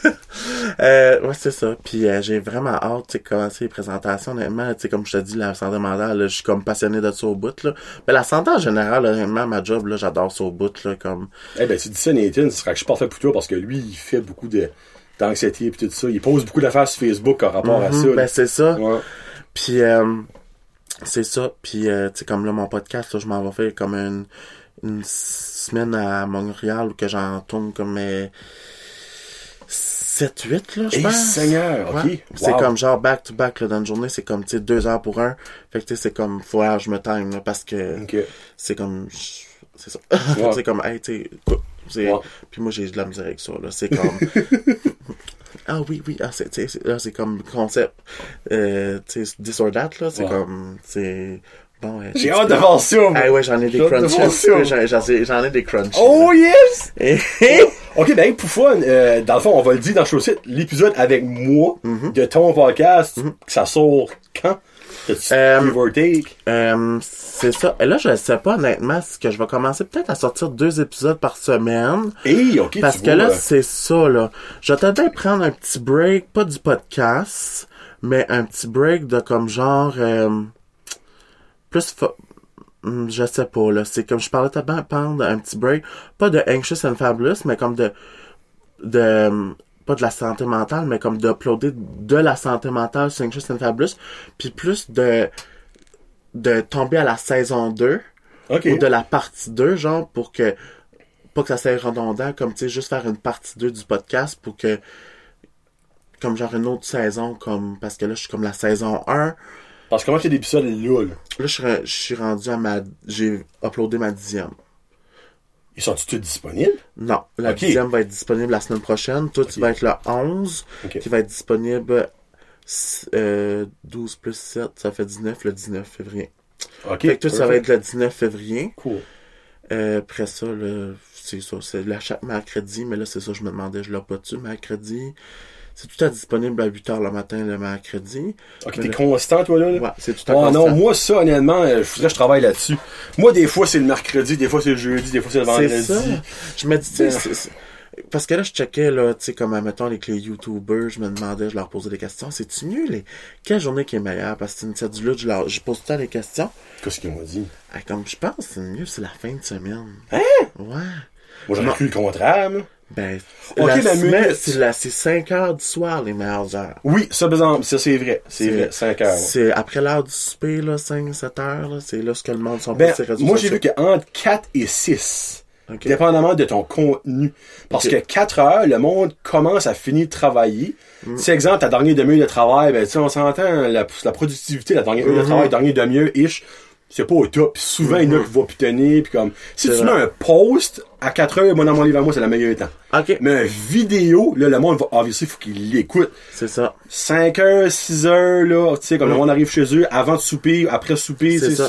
euh, ouais, c'est ça. Puis euh, j'ai vraiment hâte, sais, commencer les présentations. Honnêtement, tu sais, comme je te dis, la santé mentale, je suis comme passionné de ça au bout, là. Mais la santé en général, honnêtement, ma job, là, j'adore ça au bout, là, comme... Eh ben, tu dis ça, Nathan, ce sera que je parfait pour toi parce que lui, il fait beaucoup de, d'anxiété pis tout ça. Il pose beaucoup d'affaires sur Facebook en rapport à ça. Mhm, là. ben, c'est ça. Ouais. Puis, euh, c'est ça. Puis, euh, tu sais, comme là, mon podcast, là, je m'en vais faire comme une, une semaine à Montréal où que j'en tourne comme euh, 7-8, là, je Eh, pense. Seigneur, ok. C'est Wow. comme genre back-to-back, là, dans une journée, c'est comme, tu sais, deux heures pour un. Fait que, tu sais, c'est comme, faut que je me time, là, parce que c'est comme, c'est ça. Ouais. c'est comme, hey, tu sais, c'est- puis moi, j'ai de la misère avec ça, là. C'est comme, ah oui, oui, ah, c'est, c'est- là, c'est comme concept, euh, tu sais, this or that, là. C'est comme, c'est, bon, ouais. J'ai hâte de voir ça. Ah ouais, j'en ai des crunches. J'en, ai- des crunches. Oh yes! Et- Ok, ben pour fun, euh, dans le fond, on va le dire dans le site, l'épisode avec moi Mhm. de ton podcast, ça sort quand? Euh? Euh, c'est ça. Et là, je sais pas honnêtement ce que je vais commencer peut-être à sortir deux épisodes par semaine. Hey, ok, Parce que vois, là, c'est ça, là. Je vais peut-être prendre un petit break, pas du podcast, mais un petit break de comme genre, euh, plus, Hum, je sais pas, là. C'est comme je parlais de prendre un petit break, pas de anxious and fabulous, mais comme de, de, pas de la santé mentale, mais comme d'uploader de la santé mentale sur anxious and fabulous, puis plus de, de tomber à la saison 2 ok. ou de la partie 2, genre, pour que, pas que ça soit redondant, comme, tu sais, juste faire une partie 2 du podcast pour que, comme genre une autre saison, comme, parce que là, je suis comme la saison 1. Parce que comment c'est l'épisode là, là? Là, je suis, je suis rendu à ma, j'ai uploadé ma dixième. Ils sont-ils tous disponibles? Non, la Ok. dixième va être disponible la semaine prochaine. Toi, tu vas être le 11, Ok. qui va être disponible euh, 12 plus 7, ça fait 19 le 19 février. Ok. Fait que toi, ça va être le 19 février. Cool. Euh, après ça, c'est ça, c'est là chaque mercredi, mais là, c'est ça, je me demandais, je l'ai pas tu mercredi. C'est tout à disponible à 8h le matin le mercredi. Ok, t'es là- constant, toi, là? là? Ouais, c'est tout à Oh constant. non, moi, ça, honnêtement, euh, je voudrais que je travaille là-dessus. Moi, des fois, c'est le mercredi, des fois, c'est le jeudi, des fois, c'est le vendredi. C'est ça. Je me dis, tu sais, c'est- parce que là, je checkais, là, tu sais, comme, mettons, avec les YouTubers, je me demandais, je leur posais des questions. C'est-tu mieux, les, quelle journée qui est meilleure? Parce que c'est du lutte, je leur, je pose tout le temps les questions. Qu'est-ce qu'ils m'ont dit? Ah, comme, je pense, c'est mieux, c'est la fin de semaine. Hein? Ouais. Moi, j'aurais cru le contraire, moi. Ben, Ok, la la semaine, c'est la, c'est 5 heures du soir, les meilleures heures. Oui, ça, par exemple, ça, c'est vrai. C'est vrai, 5 heures. C'est après l'heure du souper, là, 5, 7 heures, là. C'est là ce que le monde sont Ben, moi, j'ai vu qu'entre 4 et 6, Ok. dépendamment de ton contenu. Parce que 4 heures, le monde commence à finir de travailler. Mm. Si, exemple, ta dernière demi-heure de travail, ben, tu sais, on s'entend, la, la productivité, la dernière heure de Mhm. travail, dernière demi-heure, ish, c'est pas au top. Puis souvent, il y en a qui vont plus tenir, puis comme, si Mm-hmm. Tu mets vrai. un post à 4 heures, moi, dans mon livre à moi, c'est le meilleur temps. Ok. Mais vidéo, là, le monde va, obviously, faut qu'il l'écoute. C'est ça. 5 heures, 6 heures, là, tu sais, comme le monde arrive chez eux, avant de souper, après souper, C'est ça.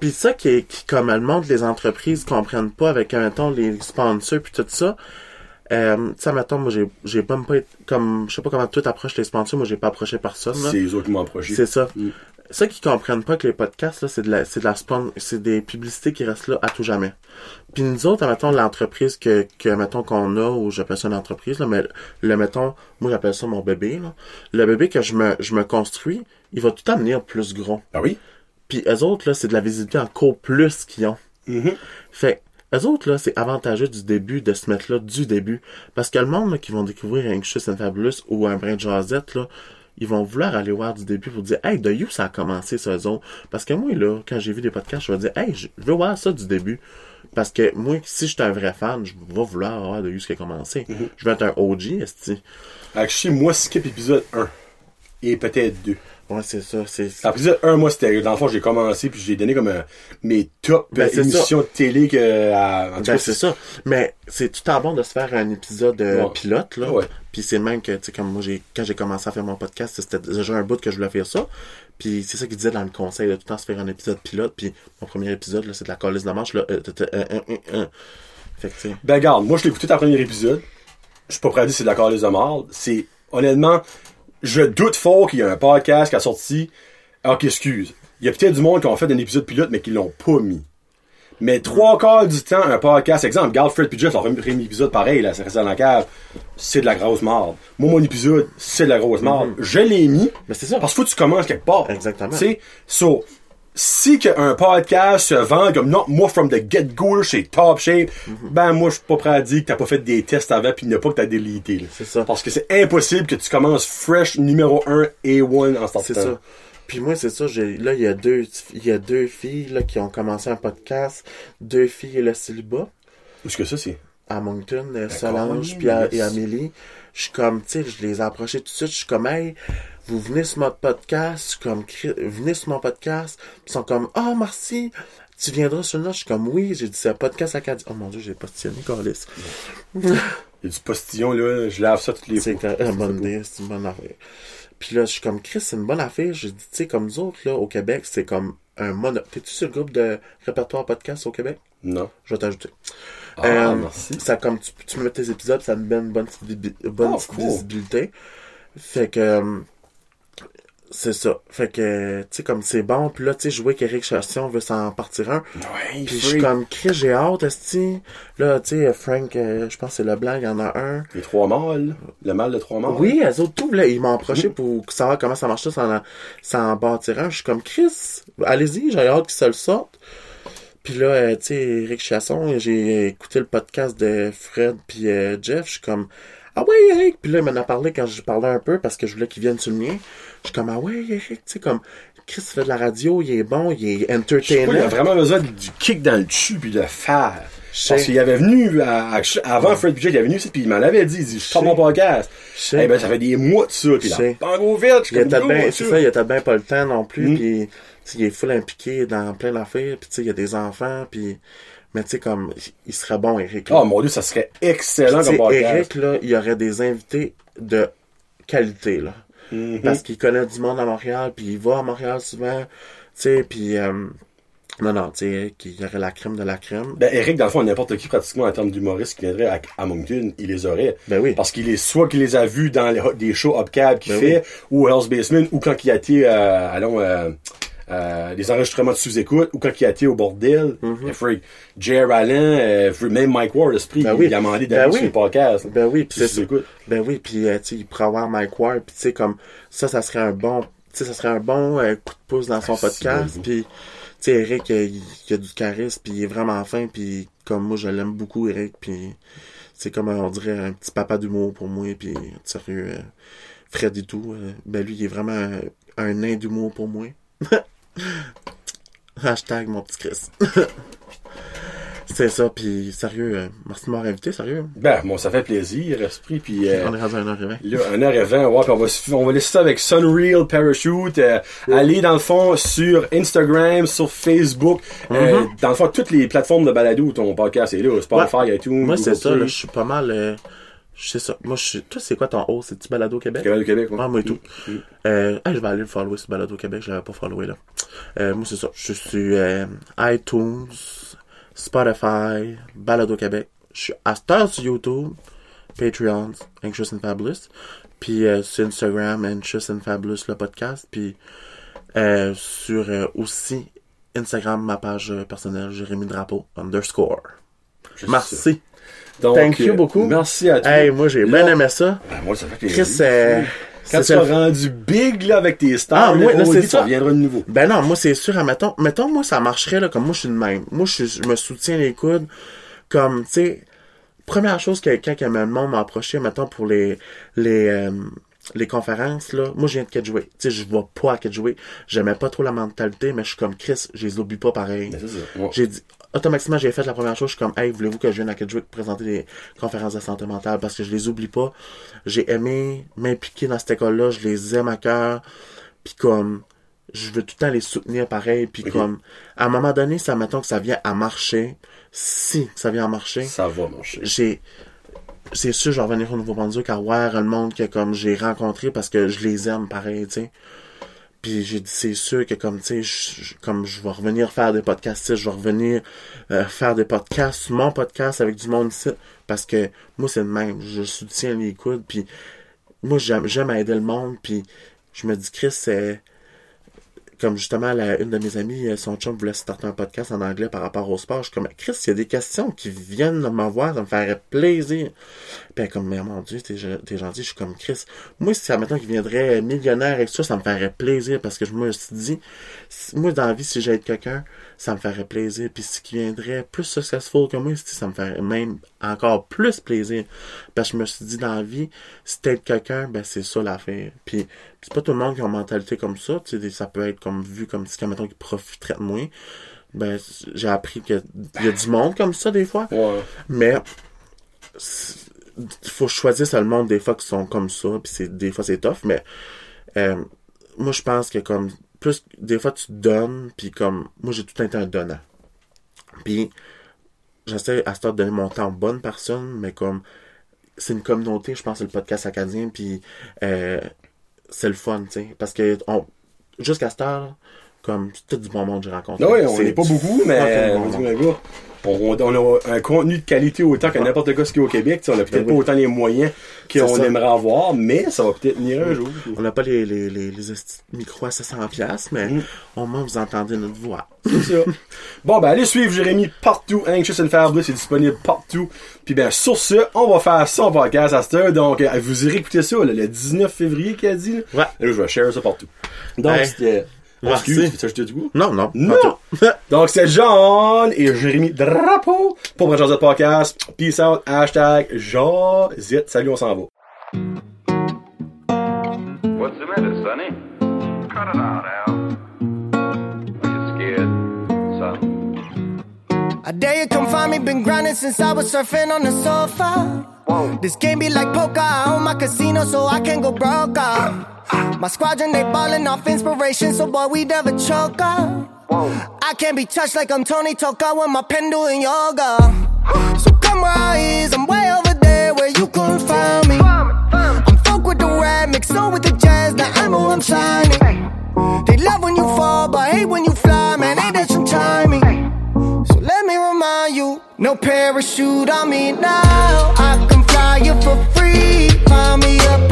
Puis ça qui, est, qui, comme le monde, les entreprises comprennent pas avec, un temps les sponsors puis tout ça. Euh, tu sais, mettons, moi, j'ai, j'ai même pas été, comme, je sais pas comment toi t'approches les sponsors, moi, j'ai pas approché personne, là. C'est les autres qui m'ont approché. C'est ça. Mm. Ça qui comprennent pas que les podcasts, là, c'est de la, c'est de la c'est des publicités qui restent là à tout jamais. Puis nous autres, mettons, l'entreprise que, que, mettons, qu'on a, ou j'appelle ça une entreprise, là, mais le, mettons, moi, j'appelle ça mon bébé, là. Le bébé que je me, je me construis, il va tout venir plus gros. Ah oui? Puis eux autres, là, c'est de la visibilité encore plus qu'ils ont. Mhm. Fait, eux autres, là, c'est avantageux du début de se mettre là du début. Parce que le monde, là, qui vont découvrir Anxious and Fabulous ou un brin de jasette, là, ils vont vouloir aller voir du début pour dire, hey, de you ça a commencé, eux autres. Parce que moi, là, quand j'ai vu des podcasts, je vais dire, hey, je veux voir ça du début. Parce que moi, si je suis un vrai fan, je vais vouloir avoir de Use qui a commencé. Mhm. Je vais être un OG, esti. Actually, moi, skip épisode 1. Et peut-être 2. Ouais, c'est ça. C'est... Dans l'épisode 1, moi, c'était, dans le fond, j'ai commencé, puis j'ai donné comme euh, mes top Ben, euh, émissions de télé que, à- en tout Ben, c'est ça. Mais c'est tout en bon de se faire un épisode euh, Ouais. pilote, là. Ouais. Puis c'est même que, tu sais, comme moi, j'ai, quand j'ai commencé à faire mon podcast, c'était déjà un bout que je voulais faire ça. Puis c'est ça qu'il disait dans le conseil, de tout le temps se faire un épisode pilote. Puis mon premier épisode, là, c'est de la colisse de manche, là. Euh, euh, euh, euh, euh, euh. Fait que. Ben, regarde, moi, je l'ai écouté ta premier épisode. Je suis pas prêt à dire c'est de la calice de marde. C'est, honnêtement, je doute fort qu'il y a un podcast qui a sorti. Ah, Ok, excuse. Il y a peut-être du monde qui ont fait un épisode pilote, mais qui l'ont pas mis. Mais trois quarts du temps, un podcast, exemple, Garde Fred Jeff, leur premier épisode pareil, là, c'est resté dans la cave, c'est de la grosse marde. Moi, mon épisode, c'est de la grosse marde. Je l'ai mis, Mais c'est ça. parce qu'il faut que tu commences quelque part. Exactement. Tu sais, so, si qu'un podcast se vend comme non, moi from the get-go, là, c'est top shape, Mhm. ben moi je suis pas prêt à dire que t'as pas fait des tests avant n'y a pas que t'as délité. C'est ça. Parce que c'est impossible que tu commences fresh numéro 1 A1 en startant. C'est ça. Puis moi, c'est ça, j'ai, là, il y a deux, il y a deux filles, là, qui ont commencé un podcast. Deux filles et le célibat. Où est-ce que ça c'est? à Moncton, euh, Solange Colin, puis et Amélie. Je suis comme, tu sais, je les ai approchés tout de suite. Je suis comme, hey, vous venez sur mon podcast. Comme, venez sur mon podcast. Ils sont comme, oh, merci. Tu viendras sur le. Je suis comme, oui. J'ai dit, c'est un podcast acadien. Oh mon dieu, j'ai postillonné, Carlis. Il y a du postillon là, je lave ça toutes les C'est fois. une bonne idée, c'est une bonne affaire. Puis là, je suis comme, Chris, c'est une bonne affaire. Je dis, tu sais, comme nous autres, là, au Québec, c'est comme un mono... T'es-tu sur le groupe de répertoire podcast au Québec? Non. Je vais t'ajouter. Ah, Euh, merci. Ça, comme tu, tu me mets tes épisodes, ça me donne une bonne, bonne Oh, cool. visibilité. Fait que, euh, c'est ça. Fait que, tu sais, comme c'est bon. Puis là, tu sais, je vois qu'Éric Chassion veut s'en partir un. Ouais, Puis je suis comme, Chris, j'ai hâte, esti. Là, tu sais, Frank, euh, je pense que c'est Leblanc, il y en a un. Les trois mâles, le mâle de trois mâles. Oui, elles autres, tout, là, ils m'ont approché pour savoir comment ça marche ça sans, sans bâtir un. Je suis comme, Chris, allez-y, j'ai hâte qu'ils se le sortent. Puis là, euh, tu sais, Eric Chasson, j'ai écouté le podcast de Fred puis euh, Jeff, je suis comme, ah ouais, Eric! Puis là, il m'en a parlé quand je parlais un peu parce que je voulais qu'il vienne sur le mien. Je suis comme, ah ouais, Eric, tu sais, comme, Chris fait de la radio, il est bon, il est pas, il a entertainant. vraiment besoin du kick dans le dessus puis de faire. Parce qu'il avait venu à- avant Fred Budget, il avait venu ici puis il m'en avait dit, il dit, je mon podcast. Eh ben, ça fait des mois de ça, puis là, bango vite, je suis c'est ça, il était bien pas le temps non plus, Mm. puis il est full impliqué dans plein d'affaires, puis tu sais, il y a des enfants, puis mais tu sais, comme, il serait bon, Eric. là. Oh mon dieu, ça serait excellent comme podcast. Eric, là, il y aurait des invités de qualité, là. Mhm. Parce qu'il connaît du monde à Montréal, puis il va à Montréal souvent, tu sais, puis euh, non, non, tu sais, qu'il y aurait la crème de la crème. Ben, Eric, dans le fond, n'importe qui, pratiquement, en termes d'humoriste qui viendrait à, à Moncton, il les aurait. Ben oui. Parce qu'il est, soit qu'il les a vus dans les, des shows Upcab qu'il Ben fait, ou Hell's Basement, ou quand il a été, euh, allons, euh, euh, des enregistrements de sous-écoute, ou quand il a été au bordel. Mm Freak. J.R. Allen, euh, même Mike Ward, l'esprit. Ben il, oui. il a demandé Ben d'aller oui. sur le podcast. Ben oui, puis sous-écoute. Ben oui, puis euh, il pourrait avoir Mike Ward, puis tu sais, comme, ça, ça serait un bon, tu sais, ça serait un bon euh, coup de pouce dans son Merci podcast, puis tu sais, Eric, euh, il, il a du charisme, puis il est vraiment fin, puis comme moi, je l'aime beaucoup, Eric, puis c'est comme, euh, on dirait, un petit papa d'humour pour moi, puis sérieux, euh, Fred et tout, euh, ben lui, il est vraiment un, un nain d'humour pour moi. Hashtag mon petit Chris. c'est ça, puis sérieux, euh, merci de m'avoir invité, sérieux. Ben, bon, ça fait plaisir, esprit, puis euh, On est rendu à 1h20. Là, 1h20, ouais, puis on va, on va laisser ça avec Sunreal Parachute. Euh, Allez, dans le fond, sur Instagram, sur Facebook, euh, dans le fond, toutes les plateformes de balado où ton podcast est là, Spotify, iTunes, Moi, c'est ça, là, je suis pas mal. Je sais ça. Moi, je suis. Toi, c'est quoi ton haut? C'est-tu Balado Québec? Du Québec, ouais. Ah, moi et tout. Mm. Euh, hey, je vais aller le follower sur Balado Québec, je l'avais pas followé là. Euh, moi, c'est ça. Je suis euh, iTunes, Spotify, Balado Québec. Je suis à Star sur YouTube, Patreon, Anxious and Fabulous. Puis euh, sur Instagram, Anxious and Fabulous, le podcast. Puis euh, sur euh, aussi Instagram, ma page personnelle, Jérémy Drapeau, underscore. Je Merci. Donc, Thank you euh, beaucoup. Merci à toi. Hey, moi, j'ai bien aimé ça. Ben, moi, ça fait plaisir. Chris, euh, Quand tu seras rendu big, là, avec tes stars, Ah, moi, là, c'est dit, ça. reviendra de nouveau. Ben non, moi c'est sûr, mettons, mettons moi ça marcherait là comme moi je suis de même. Moi je, me soutiens les coudes comme tu sais première chose que quelqu'un qui le monde m'a approché mettons pour les les euh, les conférences, là, moi, je viens de Kedgeway. Tu sais, je vais pas à Kedgeway. J'aimais pas trop la mentalité, mais je suis comme Chris, je les oublie pas pareil. Ben, c'est ça. Ouais. J'ai dit, automatiquement, j'ai fait la première chose, je suis comme, hey, voulez-vous que je vienne à Kedgeway pour présenter des conférences de santé mentale? Parce que je les oublie pas. J'ai aimé m'impliquer dans cette école-là, je les aime à cœur. Puis comme, je veux tout le temps les soutenir pareil. Puis comme, à un moment donné, ça, mettons que ça vient à marcher. Si ça vient à marcher Ça va, mon cher. j'ai c'est sûr je vais revenir au Nouveau-Brunswick à voir le monde que comme j'ai rencontré parce que je les aime pareil tu sais puis j'ai dit c'est sûr que comme tu sais comme je vais revenir faire des podcasts je vais revenir euh, faire des podcasts mon podcast avec du monde ici parce que moi c'est le même. Je soutiens les coudes puis moi j'aime j'aime aider le monde puis je me dis Chris c'est comme justement la, une de mes amies, euh, son chum voulait starter un podcast en anglais par rapport au sport. Je suis comme, Chris, il y a des questions qui viennent de m'avoir, ça me ferait plaisir. Puis comme, mais mon Dieu, t'es, ge- t'es gentil. Je suis comme, Chris, moi, si maintenant qu'il viendrait millionnaire avec ça, ça me ferait plaisir parce que je me suis dit, moi, dans la vie, si j'aide quelqu'un, ça me ferait plaisir. Puis si qui viendrait plus successful que moi, ça me ferait même encore plus plaisir. Parce que je me suis dit, dans la vie, si t'aides quelqu'un, ben c'est ça l'affaire. Puis c'est pas tout le monde qui a une mentalité comme ça. Tu sais, des- ça peut être comme vu comme si quelqu'un qui profiterait de moi. Ben, j'ai appris qu'il y a du monde comme ça des fois. Ouais. Mais il faut choisir le monde des fois qui sont comme ça, puis c'est des fois c'est tough, mais euh, moi je pense que comme plus des fois tu donnes, puis comme moi j'ai tout un temps donnant. Puis j'essaie à ce temps de donner mon temps aux bonnes personnes, mais comme c'est une communauté, je pense, c'est le podcast acadien, puis euh, c'est le fun, tu sais, parce que on, jusqu'à cette heure, comme tout du bon monde que j'ai rencontré. Non, oui, on n'est pas beaucoup, mais on, on, on a un contenu de qualité autant que n'importe quoi ce qu'il y a au Québec. On a peut-être Ben pas oui. autant les moyens qu'on aimerait avoir, mais ça va peut-être venir un jour. On n'a pas les, les, les, les esti- micros à 700$, piastres, mais Mm. au moins vous entendez notre voix. C'est ça. Bon, ben allez suivre Jérémy partout. Anxious and Fabulous, c'est disponible partout. Puis ben sur ce, on va faire en podcast à cette heure. Donc, euh, vous irez écouter ça là, le 19 février qu'il a dit. là. Ouais. Là, je vais share ça partout. Donc, Hey. c'était... Merci. Excuse, tu ajouter du goût? Non, non. Non! Donc, c'est John et Jérémy Drapeau pour Branchage de Podcast. Peace out. Hashtag Jazit. Salut, on s'en va. What's the matter, Sonny? Cut it out, Al. Are you scared, son? I dare you come find me, been grinding since I was surfing on the sofa. This game be like poker, I own my casino so I can go broke. My squadron, they ballin' off inspiration, so boy, we never choke up. I can't be touched like I'm Tony Toka with my pen doing yoga. So come rise, I'm way over there where you couldn't find me. I'm folk with the rap, mixed on with the jazz, now I know I'm shining. They love when you fall, but hate when you fly, man, ain't that some timing? So let me remind you, no parachute on me now. I can fly you for free. Find me up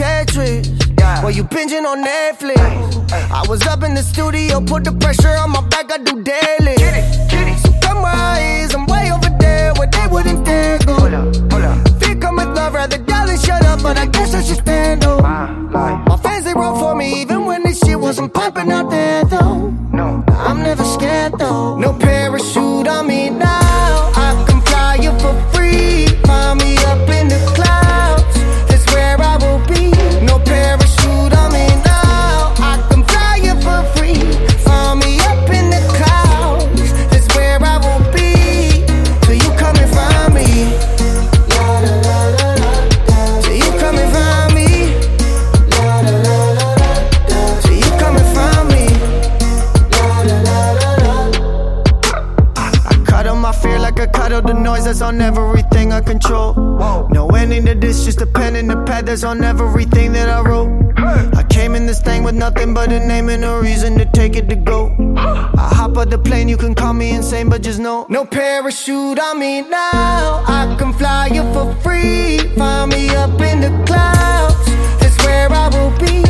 like While you binging on Netflix. I was up in the studio, put the pressure on my back, I do daily. on everything that I wrote. Hey. I came in this thing with nothing but a name and a reason to take it to go. I hop on the plane, you can call me insane, but just know. No parachute on me now. I can fly you for free. Find me up in the clouds, that's where I will be.